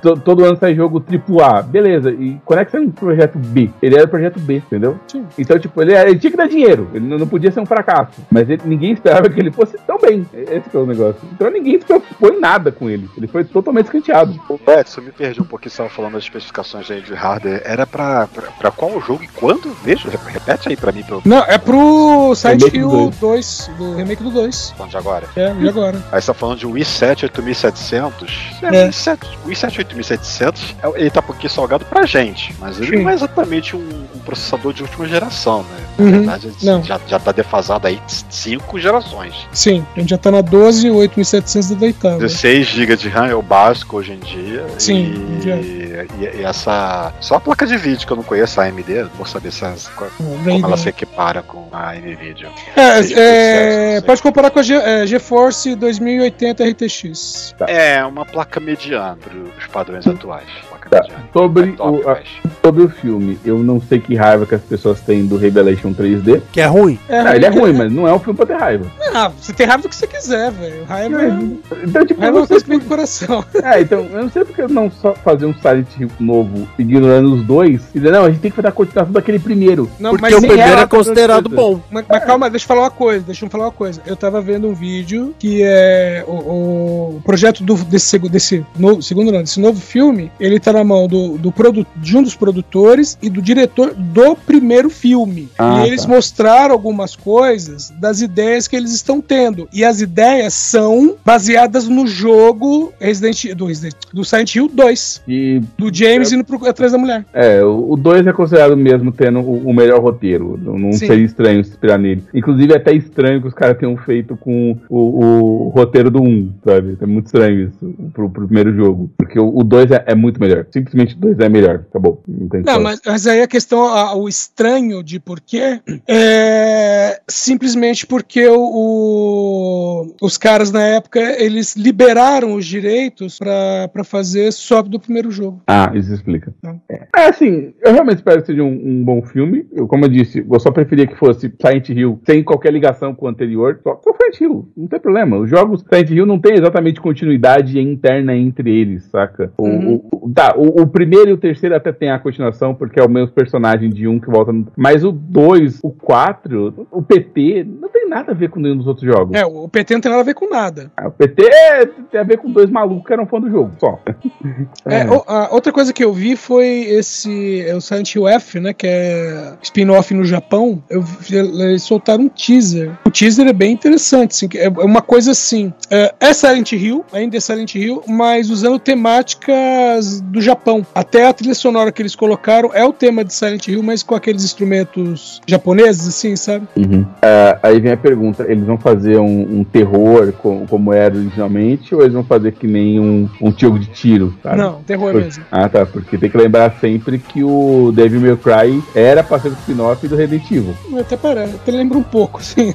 to- todo ano sai jogo AAA, beleza. E quando é que sai um projeto B? Ele era o projeto B, entendeu? Sim. Então, tipo, ele, ele tinha que dar dinheiro. Ele não, podia ser um fracasso. Mas ele- ninguém esperava que ele fosse tão bem. Esse que é o negócio. Então ninguém se preocupou em nada com ele. Ele foi totalmente escanteado. Beto, eu me perdi um pouquinho, você estava falando das especificações aí de hardware. Era pra, pra, pra qual jogo e quando? Veja, repete aí pra mim, pra eu Não, é pro Silent do Hill 2, do remake do 2. falando de agora. É, e agora? Aí você tá falando de um i7 8700. É, É. O, i7, o i7 8700, é- ele tá um pouquinho salgado pra gente, mas ele Sim. não é exatamente um, um processador de última geração, né? Na Uhum. verdade, Não. já, já tá defasado aí cinco gerações. Sim, a gente já tá na 12 8700 da deitada. 16 GB de RAM é o básico hoje em dia. Sim, E, e- e essa. Só a placa de vídeo que eu não conheço, a AMD, vou saber se como ela se equipara com a NVIDIA. É, é, cento, não pode comparar com a Ge- é, GeForce 2080 RTX. É, uma placa mediana para os padrões atuais. Tá. Sobre É top, o- a- Sobre o filme, eu não sei que raiva que as pessoas têm do Revelation 3D. Que é ruim. Ah, ele é ruim, mas não é um filme pra ter raiva. Ah, você tem raiva do que você quiser, velho. Raiva, é- Então, tipo, raiva é eu uma não sei coisa que vem do coração. É, então, eu não sei porque não só fazer um Silent Hill novo ignorando os dois e dizer, não, a gente tem que fazer a continuação daquele primeiro. Não, Porque mas o primeiro é tá considerado bom. Mas, mas calma, deixa eu falar uma coisa, deixa eu falar uma coisa. Eu tava vendo um vídeo que é o, o projeto do, desse, desse novo, segundo não, desse novo filme, ele tá na mão do, do produ de um dos produtores e do diretor do primeiro filme. Ah, e eles tá. mostraram algumas coisas das ideias que eles estão tendo. E as ideias são baseadas no jogo Resident, do, Resident, do Silent Hill 2, E do James indo pro, atrás da mulher. É, o 2 é considerado mesmo tendo o, o melhor roteiro. Não, não seria estranho se inspirar nele. Inclusive, é até estranho que os caras tenham feito com o, o roteiro do 1, sabe? É muito estranho isso pro, pro primeiro jogo. Porque o 2 é, é muito melhor. Simplesmente 2 é melhor. Acabou. Não tem Não, mas, mas aí a questão, a- o estranho de porquê é simplesmente porque o, o- os caras na época eles liberaram os direitos pra pra fazer só do primeiro jogo. Ah, isso explica. Não. É, É, assim, eu realmente espero que seja um, um bom filme. Eu, como eu disse, eu só preferia que fosse Silent Hill sem qualquer ligação com o anterior. Só, só Silent Hill, não tem problema. Os jogos Silent Hill não tem exatamente continuidade interna entre eles, saca? Uhum. o- o- tá, o, o primeiro e o terceiro até tem a continuação, porque é o mesmo personagem de um que volta no. Mas o 2, o 4, o PT, não tem nada a ver com nenhum dos outros jogos. É, o PT não tem nada a ver com nada. Ah, O PT tem a ver com dois malucos que eram fã do jogo, só. É, o- a outra coisa que eu vi foi esse é o Silent Hill F, né, que é spin-off no Japão. Eu eles soltaram um teaser. O teaser é bem interessante, assim, é é uma coisa assim. É, é Silent Hill, ainda é Silent Hill, mas usando temáticas do Japão. Até a trilha sonora que eles colocaram é o tema de Silent Hill, mas com aqueles instrumentos japoneses, assim, sabe? Uhum. Ah, aí vem a pergunta: eles vão fazer um, um terror com- como era originalmente, ou eles vão fazer que nem um, um jogo de tiro? sabe? Não, terror Por- mesmo. Ah, tá. Porque tem que lembrar sempre que o Devil May Cry era pra ser o spin-off do Redentiva. Até parece, até lembra um pouco, assim.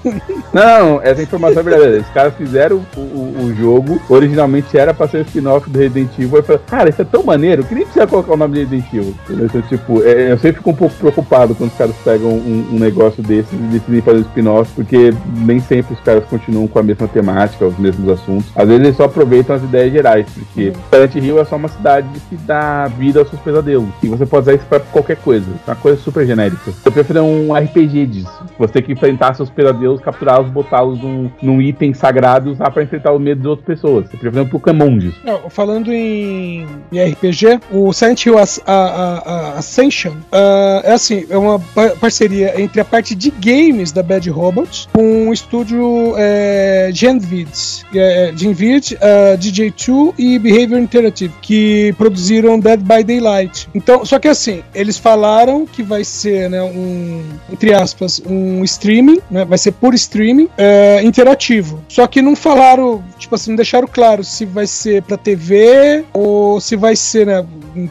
Não, essa informação é verdadeira. Os caras fizeram o, o- o jogo, originalmente era pra ser spin-off do Resident Evil. E falaram, cara, isso é tão maneiro que nem precisa colocar o nome de Resident Evil. Então, tipo, é, eu sempre fico um pouco preocupado quando os caras pegam um, um negócio desse e decidem fazer spin-off, porque nem sempre os caras continuam com a mesma temática, os mesmos assuntos. Às vezes eles só aproveitam as ideias gerais, porque Silent Hill é só uma cidade que dá vida aos seus pesadelos. E você pode usar isso pra qualquer coisa. É uma coisa super genérica. Eu prefiro um RPG disso. Você tem que enfrentar seus pesadelos, capturá-los, botá-los num, num item sagrado e usar pra enfrentar o medo de outras pessoas. Você prefere um Pokémon disso. Não, falando em, em RPG, o Silent Hill As- a- a- Ascension ah, é assim, é uma pa- parceria entre a parte de games da Bad Robot com o estúdio é, Genvid, é, Genvid, ah, DJ2 e Behavior Interactive, que produziram Dead by Daylight. Então, só que assim, eles falaram que vai ser, né, um, entre aspas, um streaming, né, vai ser por streaming é, interativo. Só que não falaram, tipo assim, não deixaram claro se vai ser pra TV ou se vai ser, né,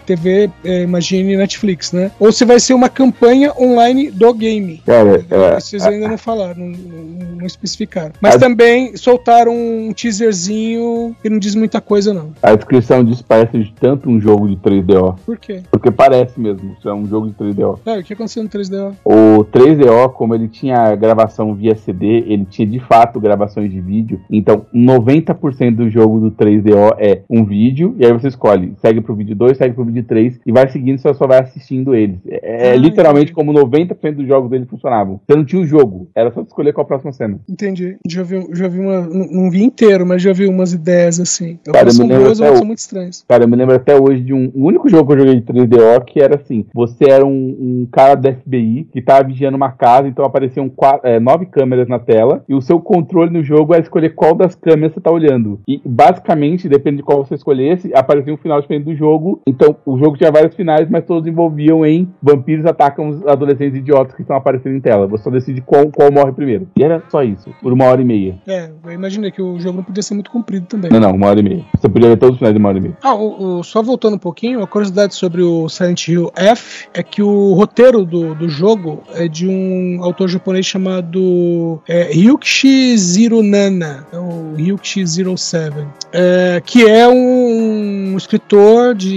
TV, é, imagine Netflix, né? Ou se vai ser uma campanha online do game. Cara, é, Vocês ainda não falaram, não, não- não especificaram. Mas A- também soltaram um teaserzinho que não diz muita coisa, não. a descrição disso parece de tanto um jogo de 3DO. Por quê? Porque parece mesmo, isso é um jogo de 3DO. Ah, o que aconteceu no 3DO? O 3DO, como ele tinha gravação via CD, ele tinha de fato gravações de vídeo. Então, 90% do jogo do 3DO é um vídeo, e aí você escolhe, segue pro vídeo 2, segue pro vídeo 3, e vai seguindo, você só vai assistindo eles. É, é Ah, literalmente entendi. como 90% dos jogos dele funcionavam. Você não tinha o jogo, era só escolher qual a próxima cena. Entendi. Já vi, já vi uma. Não, vi inteiro, mas já vi umas ideias assim. Cara, Algumas eu são me lembro boas, até são muito estranhas. Cara, eu me lembro até hoje de um. O único jogo que eu joguei de 3DO que era assim: você era um, um cara da FBI que tava vigiando uma casa, então apareciam qua- é, nove câmeras na tela, e o seu controle no jogo era escolher qual das câmeras você tá olhando. E basicamente, depende de qual você escolhesse, aparecia um final diferente do jogo. Então o jogo tinha vários finais, mas todos envolviam em vampiros atacam os adolescentes idiotas que estão aparecendo em tela. Você só decide qual, qual morre primeiro. E era só isso, por uma hora e meia. É, eu imaginei que o jogo não podia ser muito comprido também. Não, não, uma hora e meia. Você podia ver todos os finais de uma hora e meia. Ah, o, o- só voltando um pouquinho, a curiosidade sobre o Silent Hill F é que o roteiro do, do jogo é de um autor japonês chamado é, Ryukishi Zero Nana, é o Ryukishi Zero Seven, é, que é um, escritor de,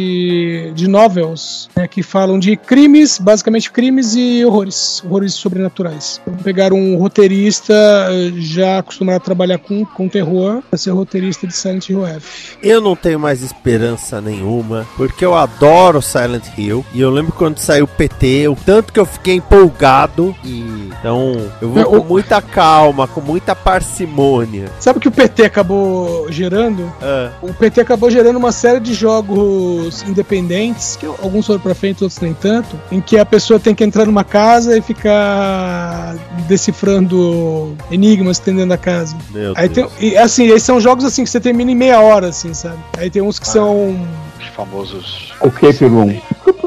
de novels né, que falam de crimes, basicamente crimes e horrores, horrores sobrenaturais. Então, pegaram um roteirista eh, já acostumado a trabalhar com, com terror para ser roteirista de Silent Hill F. Eu não tenho mais esperança nenhuma, porque eu adoro Silent Hill. E eu lembro quando saiu o PT, o tanto que eu fiquei empolgado. E então eu vou É, com muita calma, com muita parcimônia. Sabe o que o PT acabou gerando? Ah, O PT acabou gerando uma série de jogos independentes, que alguns foram pra frente, outros nem tanto, em que a pessoa tem que entrar numa casa e ficar decifrando enigmas dentro da casa. Meu Aí tem, e, assim, esses são jogos assim que você termina em meia hora, assim, sabe? Aí tem uns que são. Os famosos. Escape Room.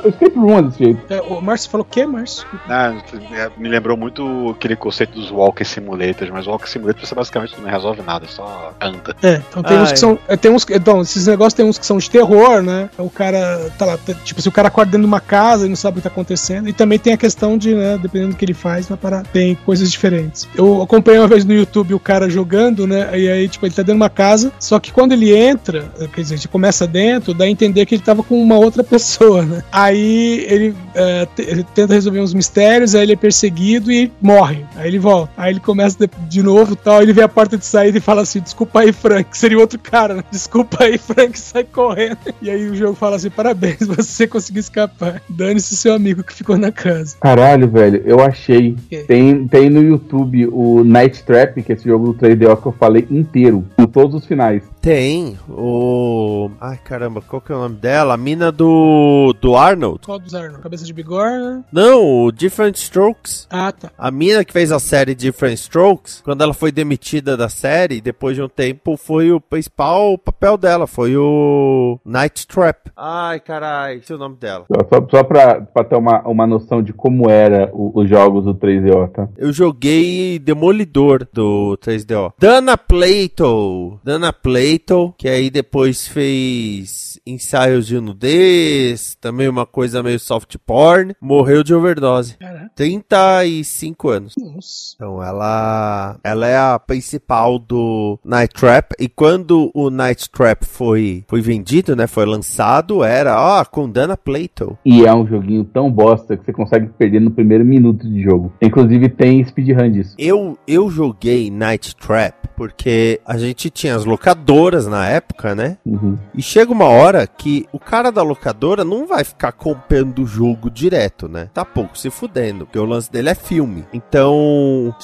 Escape Room é desse jeito. É, o Márcio falou o quê, Márcio? Ah, é, me lembrou muito aquele conceito dos Walker Simulators, mas o Walker Simulator você basicamente não resolve nada, só anda. É, então tem Ah, uns é. que são. é, Tem uns, que- então, esses negócios tem uns que são de terror, né? O cara tá lá, tá- tipo, se o cara acorda dentro de uma casa e não sabe o que tá acontecendo. E também tem a questão de, né, dependendo do que ele faz, vai parar. Tem coisas diferentes. Eu acompanhei uma vez no YouTube o cara jogando, né? E aí, tipo, ele tá dentro de uma casa, só que quando ele entra, quer dizer, a gente começa dentro, dá a entender que ele tava com uma outra pessoa, né? Aí ele, é, ele tenta resolver uns mistérios, aí ele é perseguido e morre. Aí ele volta. Aí ele começa de, de novo tal, ele vê a porta de saída e fala assim: desculpa aí, Frank. Seria outro cara, né? Desculpa aí, Frank, sai correndo. E aí o jogo fala assim: parabéns, você conseguiu escapar. Dane-se seu amigo que ficou na casa. Caralho, velho, eu achei. Tem, tem no YouTube o Night Trap, que é esse jogo do 3DO que eu falei inteiro, com todos os finais. Tem o. Ai caramba, qual que é o nome dela? A mina do. do Arnold? Qual dos Arnold? Cabeça de bigorna? Não, o Different Strokes. Ah, tá. A mina que fez a série Different Strokes, quando ela foi demitida da série, depois de um tempo, foi o principal papel dela, foi o Night Trap. Ai, carai, esse é o nome dela. Só, só, só pra, pra ter uma, uma noção de como era o- os jogos do 3DO, tá? Eu joguei Demolidor do 3DO. Dana Plato. Dana Plato, que aí depois fez ensaios de nudez, também uma coisa meio soft porn, morreu de overdose. Caraca. 35 anos. Nossa. Então ela, ela é a principal do Night Trap e quando o Night Trap foi, foi vendido, né, foi lançado, era, ó, com Dana Plato. E é um joguinho tão bosta que você consegue perder no primeiro minuto de jogo. Inclusive tem speedrun disso. Eu, eu joguei Night Trap porque a gente tinha as locadoras na época, né? Uhum. E chega uma hora que o cara da locadora não vai ficar comprando o jogo direto, né? Tá pouco se fudendo, porque o lance dele é filme. Então,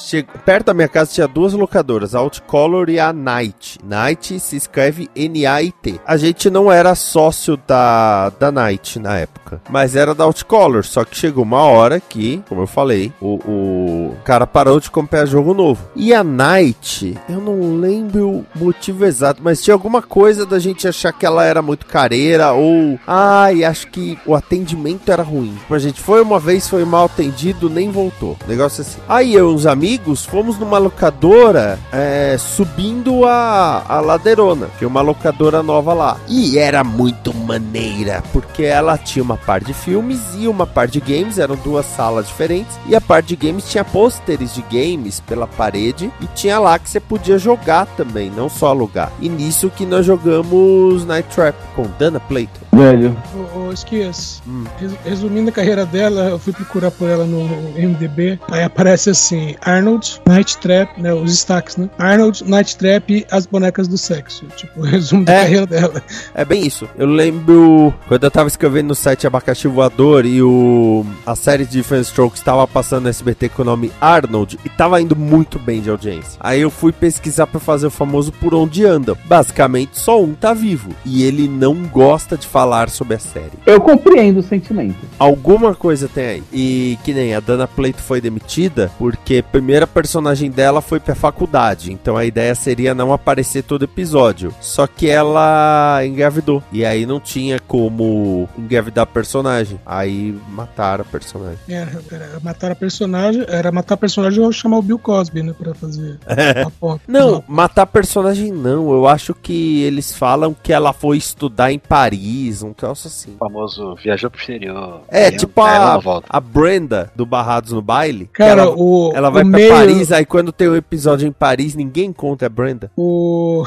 perto da minha casa tinha duas locadoras, a Outcolor e a Night. Night se escreve N-A-I-T. A gente não era sócio da, da Night na época, mas era da Outcolor. Só que chegou uma hora que, como eu falei, o, o cara parou de comprar jogo novo. E a Night, eu não lembro o motivo exato, mas tinha alguma coisa da gente achar que ela era muito careira ou. Ai, acho que o atendimento era ruim. Tipo, A gente foi uma vez, foi mal atendido, nem voltou. Negócio assim. Aí eu e uns amigos fomos numa locadora é, subindo a, a ladeirona, que é uma locadora nova lá. E era muito maneira, porque ela tinha uma parte de filmes e uma parte de games, eram duas salas diferentes. E a parte de games tinha pôsteres de games pela parede e tinha lá que você podia jogar também, não só alugar. E nisso que nós jogamos Night Trap com Dana Plato. Velho, Ô, ô Esquias, Hum. res- resumindo a carreira dela, eu fui procurar por ela no MDB. Aí aparece assim: Arnold, Night Trap, né? Os destaques, né? Arnold, Night Trap e as bonecas do sexo. Tipo, o resumo da É. carreira dela. É bem isso. Eu lembro quando eu tava escrevendo no site Abacaxi Voador e o a série de Different Strokes tava passando no SBT com o nome Arnold e tava indo muito bem de audiência. Aí eu fui pesquisar pra fazer o famoso Por Onde Andam. Basicamente, só um tá vivo e ele não gosta de falar sobre a série. eu compreendo o sentimento. Alguma coisa tem aí. E que nem a Dana Plato foi demitida porque a primeira personagem dela foi pra faculdade. Então a ideia seria não aparecer todo episódio. Só que ela engravidou. E aí não tinha como engravidar a personagem. Aí mataram a personagem. Era, era matar a personagem, era matar a personagem ou chamar o Bill Cosby, né? Pra fazer a ponta. Não, matar a personagem não. Eu acho que eles falam que ela foi estudar em Paris, um troço assim. O famoso viajou pro exterior. É, Aí, tipo aí ela a, a Brenda do Barrados no Baile. Cara, ela, o. ela vai o pra meio, Paris, aí quando tem um episódio em Paris, ninguém conta a Brenda. O,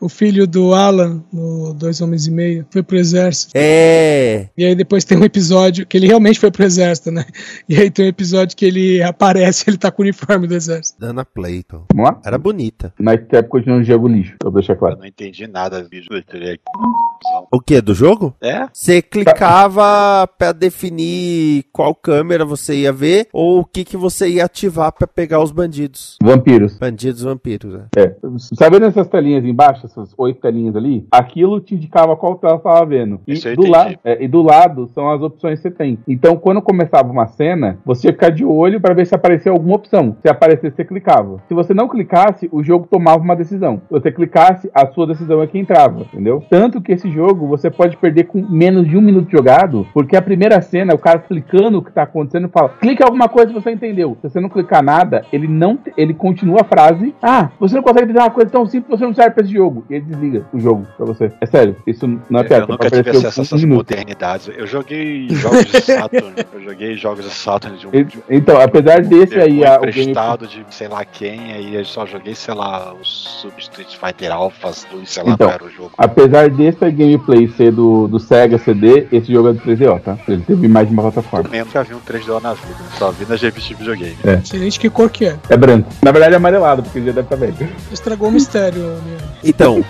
o filho do Alan, no Dois Homens e Meio, foi pro exército. É. E aí depois tem um episódio que ele realmente foi pro exército, né? E aí tem um episódio que ele aparece, ele tá com o uniforme do exército. Dana Plato. Vamos lá? Era bonita. Night Trap continua no jogo lixo, pra deixar Eu claro. não entendi nada do vídeo. O que? Do jogo? É? Você clicava pra definir qual câmera você ia ver ou o que, que você ia ativar pra pegar os bandidos. Vampiros. Bandidos vampiros, né? É. Sabe nessas telinhas embaixo, essas oito telinhas ali, aquilo te indicava qual tela você estava vendo. E do, lado, é, e do lado são as opções que você tem. Então, quando começava uma cena, você ia ficar de olho para ver se aparecia alguma opção. Se aparecesse, você clicava. Se você não clicasse, o jogo tomava uma decisão. Se você clicasse, a sua decisão é que entrava, entendeu? Tanto que esse jogo você pode perder com menos de um minuto jogado, porque a primeira cena, o cara clicando o que tá acontecendo, fala: clica alguma coisa que você entendeu. Se você não clicar nada, ele não ele continua a frase: Ah, você não consegue entender uma coisa tão simples, você não serve pra esse jogo. E ele desliga o jogo pra você. É sério, isso não é piada. Eu nunca tive acesso a essas modernidades. Eu joguei jogos de Saturn. eu joguei jogos de Saturn de um. E- de um- Então, apesar desse aí, a, o game emprestado de sei lá quem, aí eu só joguei, sei lá, o Sub Street Fighter Alphas 2, sei lá Então. qual era o jogo. Apesar desse gameplay ser do, do Sega CD, esse jogo é do 3DO, tá? Ele teve mais de uma plataforma. Eu nunca vi um 3DO na vida, só vi nas revistas de videogame. Excelente, que cor que é? É branco. Na verdade é amarelado, porque ele já deve estar velho. Estragou o mistério, né? Então,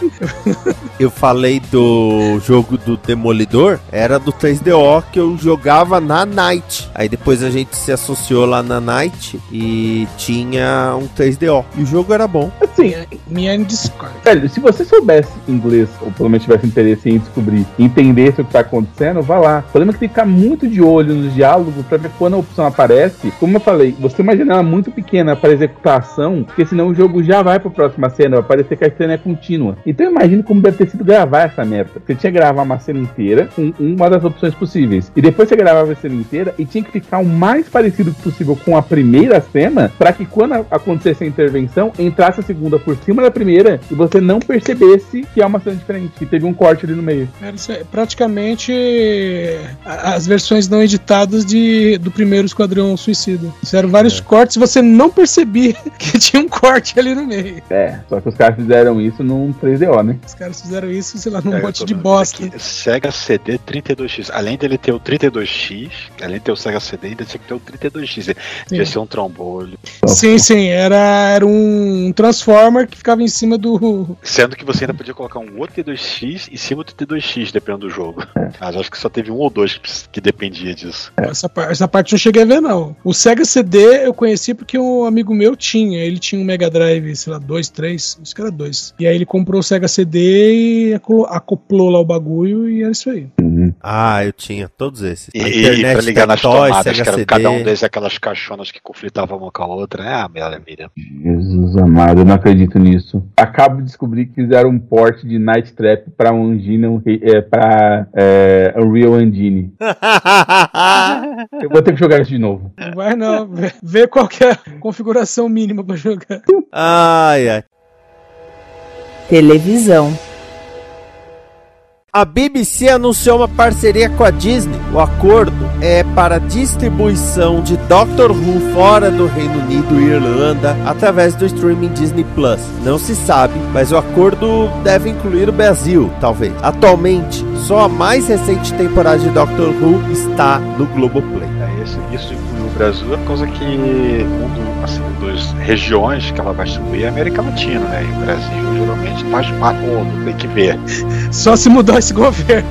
eu falei do jogo do Demolidor, era do 3DO que eu jogava na Night. Aí depois a gente se associou lá na Night e tinha um 3DO. E o jogo era bom. Assim, Minha Discord. velho, se você soubesse inglês, ou pelo menos tivesse interesse em descobrir, entender o que tá acontecendo, vá lá. O problema é que tem que ficar muito de olho nos diálogos pra ver quando a opção aparece. Como eu falei, você imagina ela muito pequena para executar a ação, porque senão o jogo já vai pra próxima cena, vai parecer que a cena é contínua. Então imagine como deve ter sido gravar essa merda. Você tinha que gravar uma cena inteira com uma das opções possíveis. E depois você gravava a cena inteira e tinha que ficar o mais parecido possível com a primeira cena, para que quando acontecesse a intervenção, entrasse a segunda por cima da primeira e você não percebesse que é uma cena diferente, que teve um corte ali no meio. Aí. praticamente as versões não editadas de, do primeiro Esquadrão Suicida. Fizeram vários cortes e você não percebia que tinha um corte ali no meio. É, só que os caras fizeram isso num 3DO, né? Os caras fizeram isso, sei lá, num É, monte de bosta. aqui, Sega CD 32X. Além dele ter o 32X, além de ter o Sega CD, ainda tinha que ter o 32X. Devia ser um trombolho. Sim, sim, era, era um Transformer que ficava em cima do. Sendo que você ainda podia colocar um outro T2X em cima do T2X, dependendo do jogo. Mas acho que só teve um ou dois que, que dependia disso. Essa, par- essa parte eu não cheguei a ver, não. O Sega CD eu conheci porque um amigo meu tinha. Ele tinha um Mega Drive, sei lá, 2, 3, acho que era 2. E aí ele comprou o Sega CD e acoplou lá o bagulho e era isso aí. Ah, eu tinha todos esses. E, e, pra ligar nas Tectoy, tomadas, que era cada um deles aquelas caixonas que conflitavam uma com a outra. É, ah, maravilha. Jesus amado, eu não acredito nisso. Acabo de descobrir que fizeram um port de Night Trap pra Engine, é, pra é, Unreal Engine. Eu vou ter que jogar isso de novo. Não vai não. Vê, vê qual que é a configuração mínima pra jogar. ai, ai. Televisão. A BBC anunciou uma parceria com a Disney. O acordo é para distribuição de Doctor Who fora do Reino Unido e Irlanda através do streaming Disney Plus. Não se sabe, mas o acordo deve incluir o Brasil, talvez. Atualmente, só a mais recente temporada de Doctor Who está no Globoplay. É, isso, isso inclui o Brasil, é causa que um assim, das regiões que ela vai distribuir é a América Latina, né? E o Brasil geralmente faz parte, tem que ver. Só se mudar esse governo.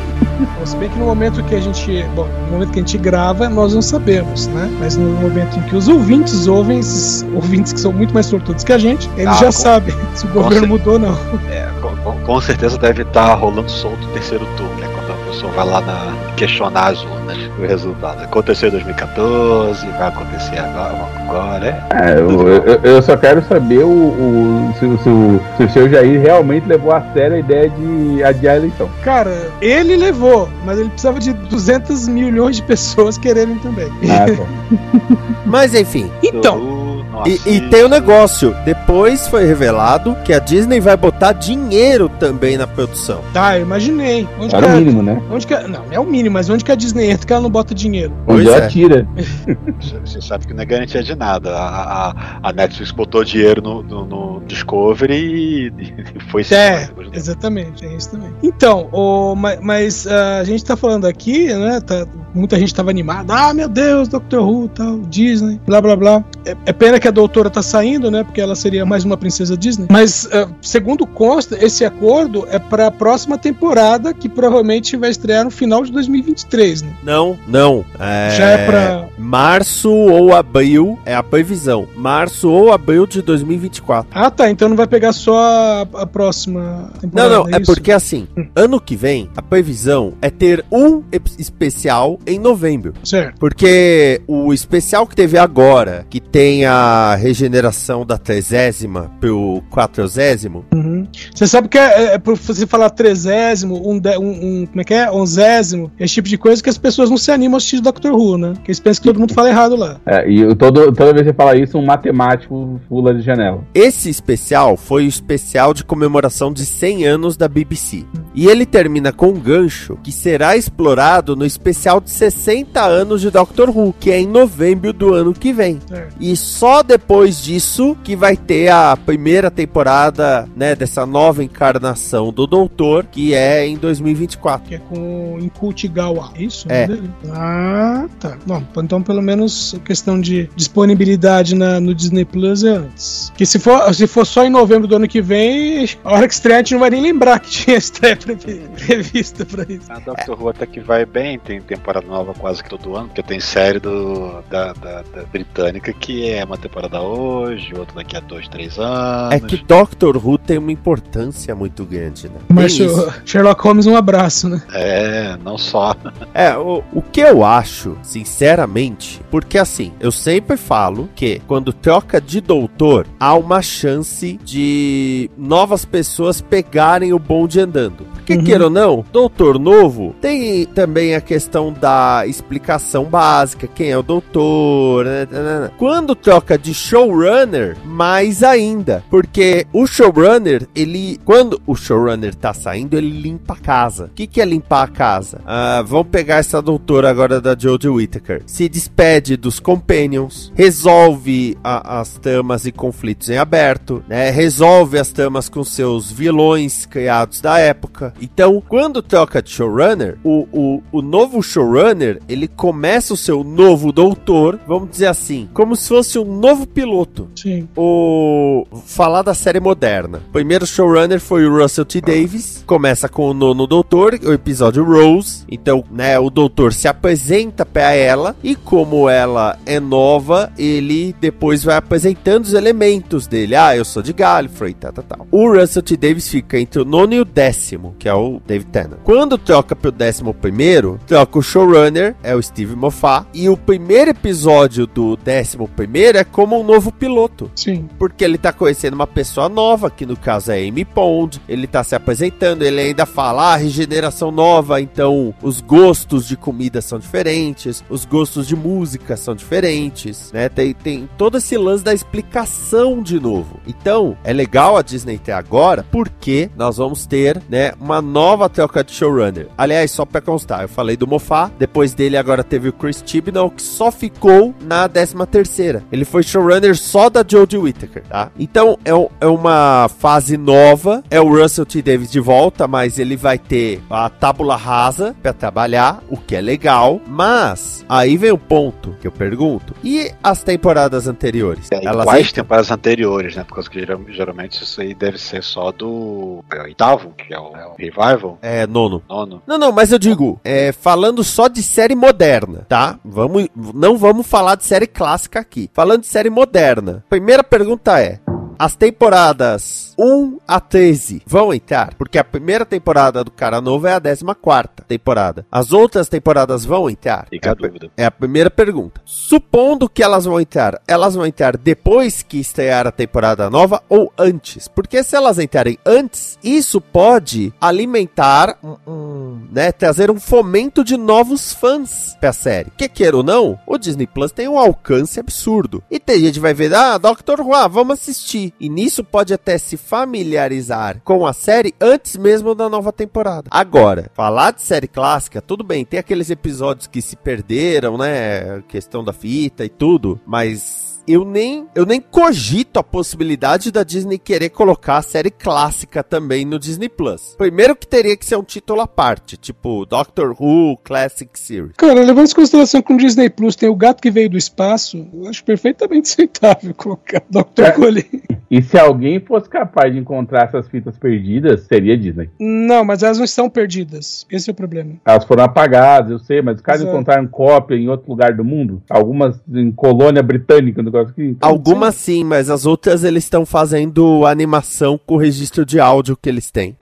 Bom, se bem que no momento que a gente. Bom, no momento que a gente grava, nós não sabemos, né? Mas no momento em que os ouvintes ouvem, esses ouvintes que são muito mais sortudos que a gente, eles Ah, já com- sabem se o governo cer- mudou ou não. É, com, com- com certeza deve estar rolando solto o terceiro turno, né? Quando a pessoa vai lá na, questionar as urnas, o resultado. Aconteceu em 2014, vai acontecer agora, agora é. É, eu, eu- eu só quero saber o, o- se, o- se o, se o seu Jair realmente levou a sério a ideia de adiar a eleição. Cara, ele levou, mas ele precisava de 200 milhões de pessoas quererem também. Ah, tá. Mas enfim, Então, E, e tem o negócio. Depois foi revelado que a Disney vai botar dinheiro também na produção. tá, eu imaginei. Onde Era que o a- mínimo, né? Onde que a- não, é o mínimo, mas onde que a Disney entra que ela não bota dinheiro? Onde é. ela tira. Você sabe que não é garantia de nada. A, a, a Netflix botou dinheiro no, no, no Discovery e, e foi É, exatamente, é isso também. Então, o, ma- mas, ah, a gente tá falando aqui, né? Tá, muita gente tava animada. Ah, meu Deus, Doctor Who, tal, Disney, blá blá blá. É, é pena que a doutora tá saindo, né? Porque ela seria mais uma princesa Disney. Mas, uh, segundo consta, esse acordo é para a próxima temporada, que provavelmente vai estrear no final de 2023, né? Não, não. É... Já é pra. Março ou abril, é a previsão. Março ou abril de 2024. Ah, tá. Então não vai pegar só a, a próxima temporada. Não, não, é isso? porque assim, ano que vem, a previsão é ter um especial em novembro. Certo. Porque o especial que teve agora, que tem a regeneração da trezésima pro quatrozésimo, Uhum. Você sabe que é, é por você falar trezésimo, um, de- um, um- como é que é? Onzésimo, esse tipo de coisa que as pessoas não se animam a assistir Doctor Who, né? Porque eles pensam que todo mundo fala errado lá. É, e eu- todo, toda vez que você fala isso, um matemático pula de janela. esse especial foi o especial de comemoração de 100 anos da BBC. E ele termina com um gancho que será explorado no especial de 60 anos de Doctor Who, que é em novembro do ano que vem. Certo. E só depois disso que vai ter a primeira temporada, né, dessa nova encarnação do Doutor, que é em 2024. Que é com Inkultigawa. É isso? o É. dele? Ah, tá. Bom, então pelo menos a questão de disponibilidade na, no Disney Plus é antes. Que se for, se for só em novembro do ano que vem, a hora que estrear a gente não vai nem lembrar que tinha estreia previ- prevista pra isso. A Doctor Who até que vai bem, tem temporada nova quase que todo ano, porque tem série do, da, da- da britânica que é uma temporada hoje, outra daqui a dois, três anos. É que Doctor Who tem uma importância muito grande, né? Mas Sherlock Holmes, um abraço, né? É, não só. É, o, o que eu acho, sinceramente, porque assim, eu sempre falo que quando troca de doutor, há uma chance de novas pessoas pegarem o bonde andando. Porque, Uhum. queira ou não, doutor novo tem também a questão da explicação básica, quem é o doutor. né, né, né. Quando troca de showrunner, mais ainda. Porque o showrunner, ele. Quando o showrunner tá saindo, ele limpa a casa. O que, que é limpar a casa? Ah, vamos pegar essa doutora agora da Jodie Whittaker. Se despede dos companions, resolve a- as tramas e conflitos em aberto, né? Resolve as tramas com seus vilões criados da época. Então, quando troca de showrunner, o, o, o novo showrunner, ele começa o seu novo doutor, vamos dizer assim, como se fosse um novo piloto Sim. o falar da série moderna. O primeiro showrunner foi o Russell T Davis. Começa com o nono doutor, o episódio Rose. Então, né, o doutor se apresenta pra ela e como ela é nova, ele depois vai apresentando os elementos dele. Ah, eu sou de Gallifrey, tá, tá, tá. O Russell T Davis fica entre o nono e o décimo, que é o David Tennant. Quando troca pro décimo primeiro, troca o showrunner, é o Steve Moffat, e o primeiro episódio do décimo primeiro é como um novo piloto. Sim. Porque ele tá conhecendo uma pessoa nova, que no caso é Amy Pond, ele tá se apresentando, ele ainda fala, ah, regeneração nova, então os gostos de comida são diferentes, os gostos de música são diferentes, né? Tem, tem todo esse lance da explicação de novo. Então, é legal a Disney ter agora, porque nós vamos ter, né, uma nova troca de showrunner. Aliás, só pra constar, eu falei do Moffat, depois dele agora teve o Chris Chibnall, que só ficou na 13 terceira. Ele foi showrunner só da Jodie Whittaker, tá? Então, é, é uma fase nova, é o Russell T. Davis de volta, mas ele vai ter a tábula rasa pra trabalhar, o que é legal, mas aí vem o ponto que eu pergunto, e as temporadas anteriores? É, Elas quais entram? temporadas anteriores, né? Por causa que geral- geralmente isso aí deve ser só do é, oitavo, que é o, é o Revival, É, nono. nono. Não, não, mas eu digo, é, falando só de série moderna, tá? Vamos, não vamos falar de série clássica aqui. Falando de série moderna. Primeira pergunta é: as temporadas 1 a 13 vão entrar? Porque a primeira temporada do Cara Novo é a 14 temporada. As outras temporadas vão entrar? Fica É a dúvida. é a primeira pergunta. Supondo que elas vão entrar, elas vão entrar depois que estrear a temporada nova ou antes? Porque se elas entrarem antes, isso pode alimentar um, um, né, trazer um fomento de novos fãs pra série. Que queira ou não, o Disney Plus tem um alcance absurdo. E tem gente que vai ver, ah, Doctor Who, ah, vamos assistir. E nisso pode até se familiarizar com a série antes mesmo da nova temporada. Agora, falar de série clássica, tudo bem, tem aqueles episódios que se perderam, né? Questão da fita e tudo, mas eu nem, eu nem cogito a possibilidade da Disney querer colocar a série clássica também no Disney Plus. Primeiro que teria que ser um título à parte, tipo Doctor Who Classic Series. Cara, levando em consideração que o Disney Plus tem o gato que veio do espaço, eu acho perfeitamente aceitável colocar Dr. É. Who ali. E se alguém fosse capaz de encontrar essas fitas perdidas, seria Disney. Não, mas elas não estão perdidas. Esse é o problema. Elas foram apagadas, eu sei, mas os caras Exato. encontraram cópia em outro lugar do mundo. Algumas em colônia britânica, um. Algumas sim, mas as outras eles estão fazendo animação com o registro de áudio que eles têm.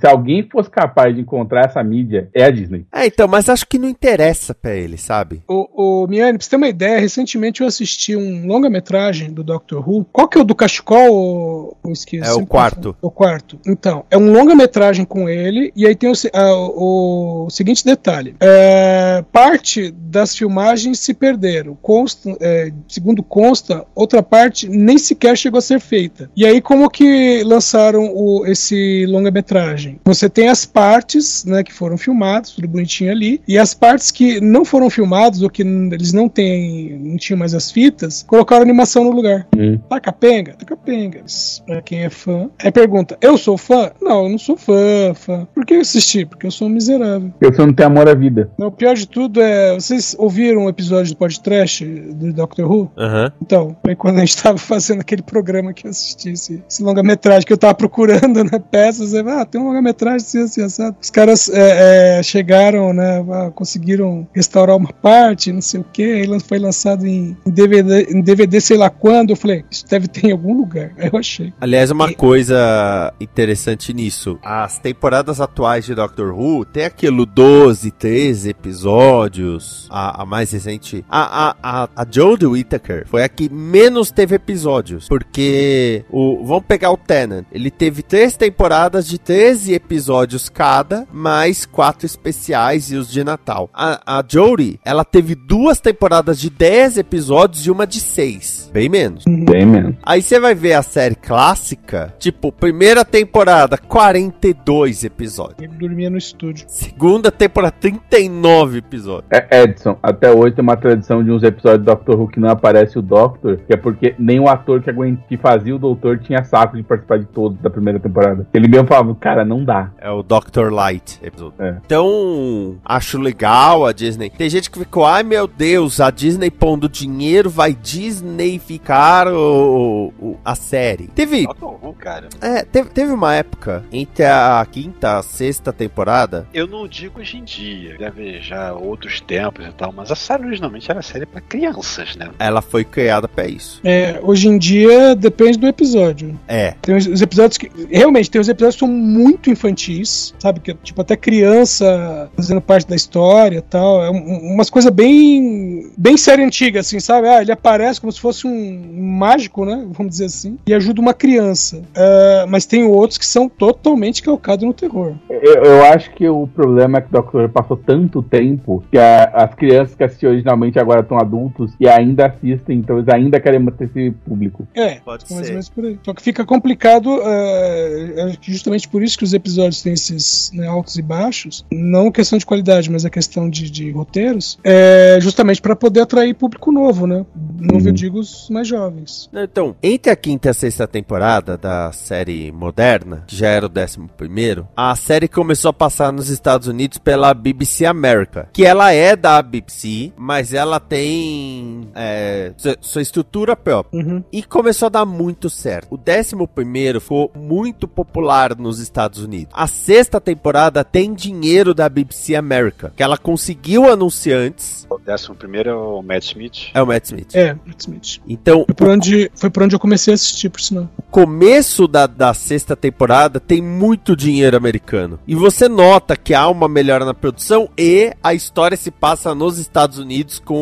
Se alguém fosse capaz de encontrar essa mídia, é a Disney. É, então, mas acho que não interessa pra eles, sabe? O, o Miane, pra você ter uma ideia, recentemente eu assisti um longa-metragem do Doctor Who. Qual que é o do cachecol? ou- ou esqueci? É o quarto. O quarto. Então, é um longa-metragem com ele, e aí tem o, ah, o- o seguinte detalhe. É, parte das filmagens se perderam. Consta, é, segundo consta, outra parte nem sequer chegou a ser feita. E aí, como que lançaram o- esse longa-metragem? Você tem as partes né, que foram filmadas, tudo bonitinho ali, e as partes que não foram filmadas ou que eles não têm, não tinham mais as fitas, colocaram animação no lugar. Hum. Tá capenga? Tá capenga. Pra quem é fã. Aí pergunta: Eu sou fã? Não, eu não sou fã, fã. Por que eu assisti? Porque eu sou um miserável. Porque você não tem amor à vida. Não, o pior de tudo é. Vocês ouviram o episódio do podcast do Doctor Who? Aham. Então, foi quando a gente tava fazendo aquele programa que eu assisti, esse, esse longa-metragem que eu tava procurando, né? Peças, aí, ah, tem um longa-metragem assim, assim, assado. Os caras é, é, chegaram, né? conseguiram restaurar uma parte, não sei o que, aí lan- foi lançado em, em DVD, em DVD sei lá quando. Eu falei, isso deve ter em algum lugar. Aí eu achei. Aliás, uma E- coisa interessante nisso. As temporadas atuais de Doctor Who tem aquilo 12, 13 episódios. A, a mais recente. A, a, a, a Jodie Whittaker foi a que menos teve episódios. Porque o. Vamos pegar o Tennant. Ele teve três temporadas de 13 episódios cada, mais quatro especiais e os de Natal. A, a Jodie, ela teve duas temporadas de 10 episódios e uma de 6. Bem menos. Bem menos. Aí você vai ver a série clássica, tipo, primeira temporada, 42 episódios. Ele dormia no estúdio. Segunda temporada, 39 episódios. É, Edson, até hoje tem uma tradição de uns episódios do Doctor Who que não aparece o Doctor, que é porque nem o ator que, aguenta, que fazia o Doutor tinha saco de participar de todos da primeira temporada. Ele mesmo falava, cara, não dá. É o Doctor Light episódio. É. Então, acho legal a Disney. Tem gente que ficou, ai meu Deus, a Disney pondo dinheiro vai Disneyficar o, o- a série. Teve, Doctor Who, cara. é, teve, teve uma época entre a quinta e a sexta temporada Eu não digo hoje em dia, deve já outros tempos e tal, mas a série originalmente era série pra crianças, né? ela foi criada pra isso. É, hoje em dia depende do episódio. É, Tem os, os episódios que. Realmente, tem os episódios que são muito infantis, sabe? Que, tipo, até criança fazendo parte da história e tal. É um- umas coisas bem. bem série antiga, assim, sabe? Ah, ele aparece como se fosse um mágico, né? Vamos dizer assim. E ajuda uma criança. Ah, mas tem outros que são totalmente calcados no terror. Eu, eu acho que o problema é que o Doctor Who passou tanto tempo que a- as crianças que assistiam originalmente agora estão adultos e ainda assistem, então eles ainda querem manter esse público. É, pode mais ou ser. menos por aí. Só que fica complicado, é, é justamente por isso que os episódios têm esses né, altos e baixos, não questão de qualidade, mas a questão de, de roteiros, é justamente para poder atrair público novo, né? Novo, Uhum. eu digo, os mais jovens. Então, entre a quinta e a sexta temporada da série moderna, que já era o décimo primeiro, a série começou a passar nos Estados Unidos pela BBC America, que ela é da BBC, mas ela tem é, sua estrutura própria. Uhum. E começou a dar muito certo. O décimo primeiro ficou muito popular nos Estados Unidos. A sexta temporada tem dinheiro da BBC America, que ela conseguiu anunciantes. O décimo primeiro é o Matt Smith. É o Matt Smith. É, Matt Smith. Então, Foi por, onde, foi por onde eu comecei a assistir, por sinal. o começo da, da sexta temporada tem muito dinheiro americano. E você nota que há uma melhora na produção e a história se passa nos Estados Unidos com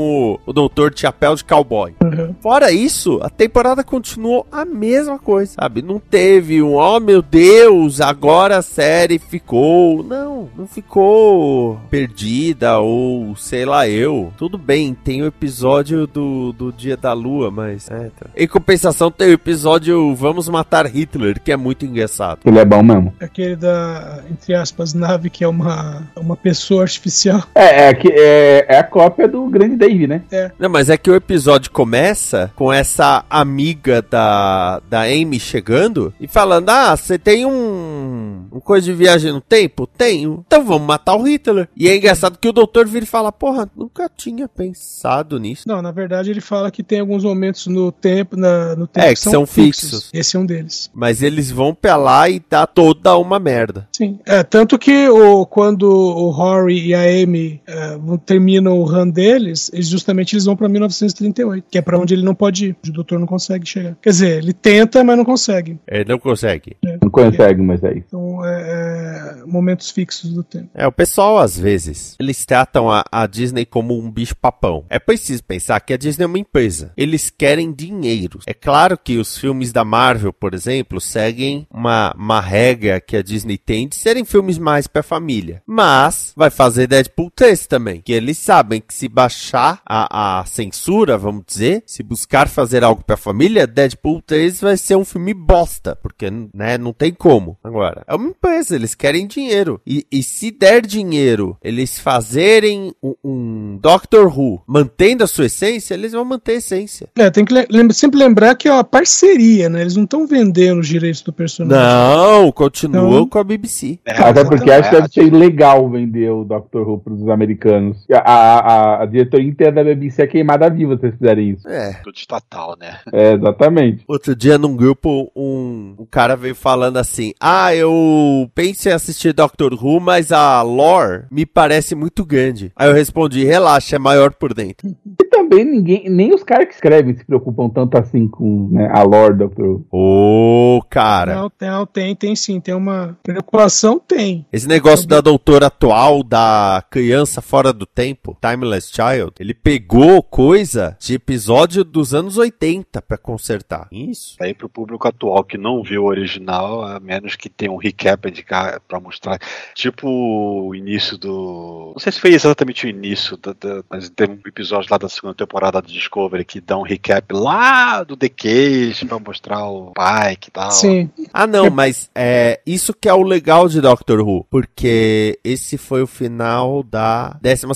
o, o doutor de chapéu de cowboy. Uhum. Fora isso, a temporada continuou a mesma coisa, sabe? Não teve um, oh meu Deus, agora a série ficou. Não, não ficou perdida ou sei lá eu. Tudo bem, tem o episódio do, do Dia da Lua, mas. É, tá. Em compensação, tem o episódio Vamos Matar Hitler, que é muito engraçado. Ele é bom mesmo. Aquele da, entre aspas, nave que é uma, uma pessoa artificial. É, é, é, é a cópia do grande Dave, né? Não, mas é que o episódio começa começa com essa amiga da, da Amy chegando e falando: Ah, você tem um, um coisa de viagem no tempo? Tenho. Então vamos matar o Hitler. E é engraçado que o doutor vira e fala: Porra, nunca tinha pensado nisso. Não, na verdade ele fala que tem alguns momentos no tempo, na, no tempo É, que são fixos. Esse é um deles. Mas eles vão pra lá e dá toda uma merda. Sim. É, tanto que o, quando o Rory e a Amy é, terminam o run deles, eles justamente eles vão pra 1938, que é pra onde ele não pode ir. O doutor não consegue chegar. Quer dizer, ele tenta, mas não consegue. Ele não consegue. Não consegue, mas é isso. Então, é, é, momentos fixos do tempo. É, o pessoal, às vezes, eles tratam a, a Disney como um bicho-papão. É preciso pensar que a Disney é uma empresa. Eles querem dinheiro. É claro que os filmes da Marvel, por exemplo, seguem uma, uma regra que a Disney tem de serem filmes mais pra família. Mas vai fazer Deadpool 3 também. Que eles sabem que se baixar a, a censura, vamos dizer, se buscar fazer algo pra família, Deadpool 3 vai ser um filme bosta. Porque, né, não tem como. Agora, é uma empresa, eles querem dinheiro. E, e se der dinheiro, eles fazerem um, um Doctor Who mantendo a sua essência, eles vão manter a essência. É, tem que lembra- sempre lembrar que é uma parceria, né? Eles não estão vendendo os direitos do personagem. Não, continuam Não. com a BBC. É, Até porque acho que deve ser ilegal vender o Doctor Who pros americanos. A, a, a, a diretoria inteira da BBC é queimada viva se eles fizerem isso. É. Tudo estatal, né? É, exatamente. Outro dia num grupo, um, um cara veio falando assim: Ah, eu pensei em assistir Doctor Who, mas a lore me parece muito grande. Aí eu respondi: Relaxa, é maior por dentro. E também ninguém, nem os caras que escrevem se preocupam tanto assim com né, a lore do Doctor Who. Ô, cara. Não, tem, não, tem, tem sim. Tem uma preocupação, tem. Esse negócio da doutora atual, da criança fora do tempo, Timeless Child, ele pegou coisa de episódio dos anos 80 pra consertar. Isso. Aí pro público atual que não viu o original, a menos que tenha um recap de cá pra mostrar. Tipo o início do. Não sei se foi exatamente o início, da, da- mas tem um episódio lá da segunda temporada do Discovery que dá um recap lá do The Cage pra mostrar o Pike e tal. Sim. Ah, não, mas é isso que é o legal de Doctor Who, porque esse foi o final da 12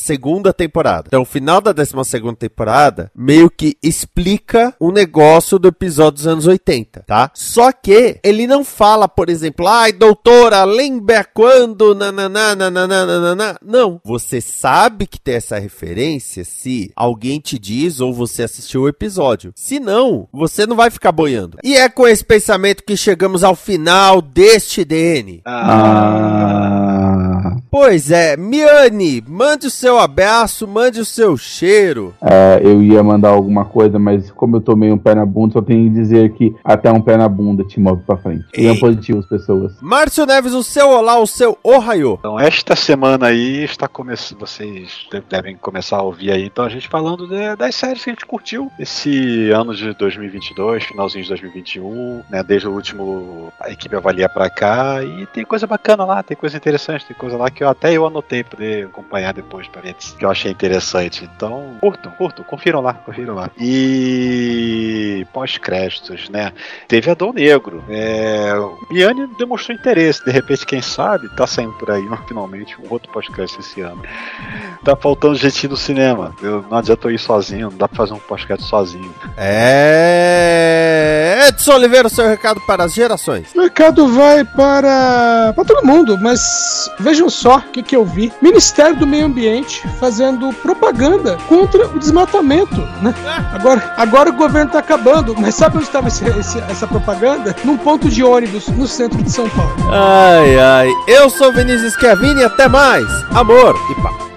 temporada. Então, o final da 12 temporada meio que explica o negócio do episódio dos anos 80, tá? Só que ele não fala, por exemplo, ai, doutora, lembra quando nananá, nananá, nananá. Não. Você sabe que tem essa referência se alguém te diz ou você assistiu o episódio. Se não, você não vai ficar boiando. E é com esse pensamento que chegamos ao final deste DN. Ah. Pois é, Miane, mande o seu abraço, mande o seu cheiro. É, eu ia mandar alguma coisa, mas como eu tomei um pé na bunda, só tenho que dizer que até um pé na bunda te move pra frente. Sejam Ei. positivos, pessoas. Márcio Neves, o seu olá, o seu ohaiô. Então, esta semana aí está começando. Vocês de- devem começar a ouvir aí. Então, a gente falando de- das séries que a gente curtiu esse ano de 2022, finalzinho de 2021, né? Desde o último a equipe avalia pra cá. E tem coisa bacana lá, tem coisa interessante, tem coisa lá que eu, até eu anotei pra poder acompanhar depois pra ver que eu achei interessante. Então, curtam, curtam, confiram lá, confiram lá. E pós-créditos, né? Teve Adão Negro. É, o Miane demonstrou interesse. De repente, quem sabe, tá saindo por aí finalmente um outro podcast esse ano. Tá faltando gente no cinema. Eu, não adianta eu ir sozinho, não dá pra fazer um podcast sozinho. É. Edson Oliveira, seu recado para as gerações. O recado vai para, para todo mundo, mas vejam só o que, que eu vi. Ministério do Meio Ambiente fazendo propaganda contra o desmatamento, né? Agora, agora o governo tá acabando, mas sabe onde estava essa propaganda? Num ponto de ônibus no centro de São Paulo. Ai, ai. Eu sou Vinícius Schiavini até mais. Amor e paz.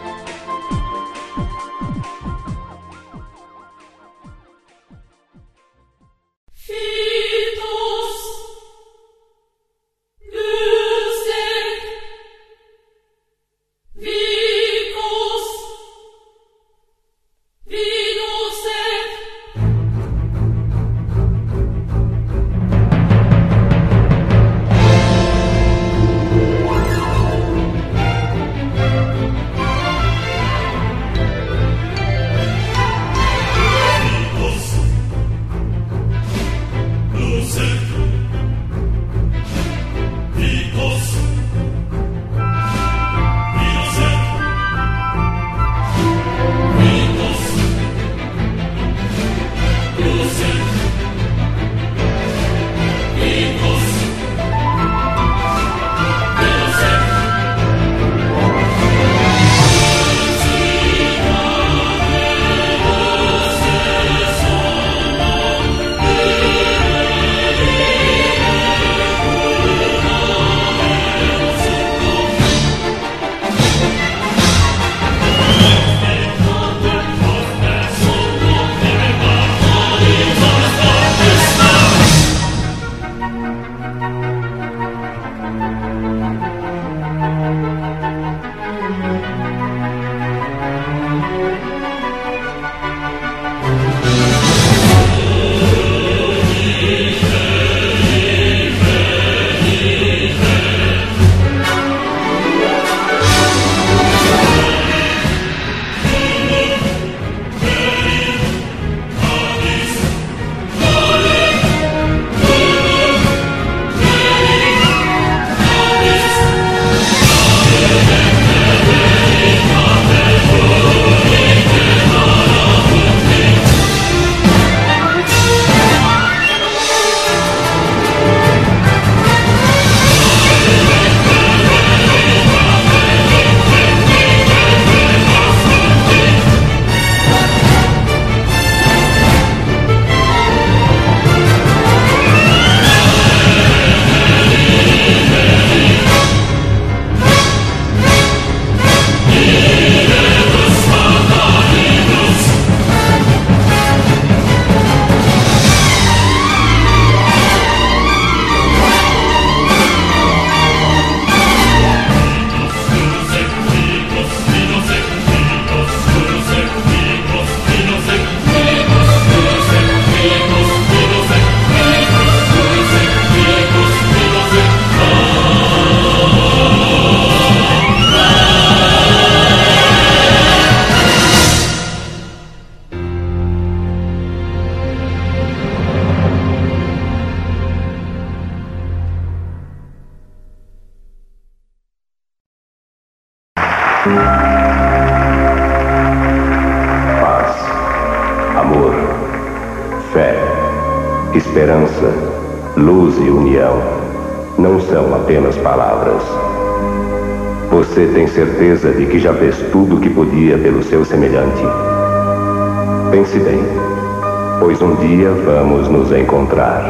Nos encontrar.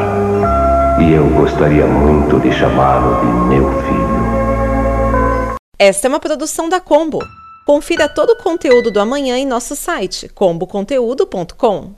E eu gostaria muito de chamá-lo de meu filho. Esta é uma produção da Combo. Confira todo o conteúdo do amanhã em nosso site comboconteúdo.com.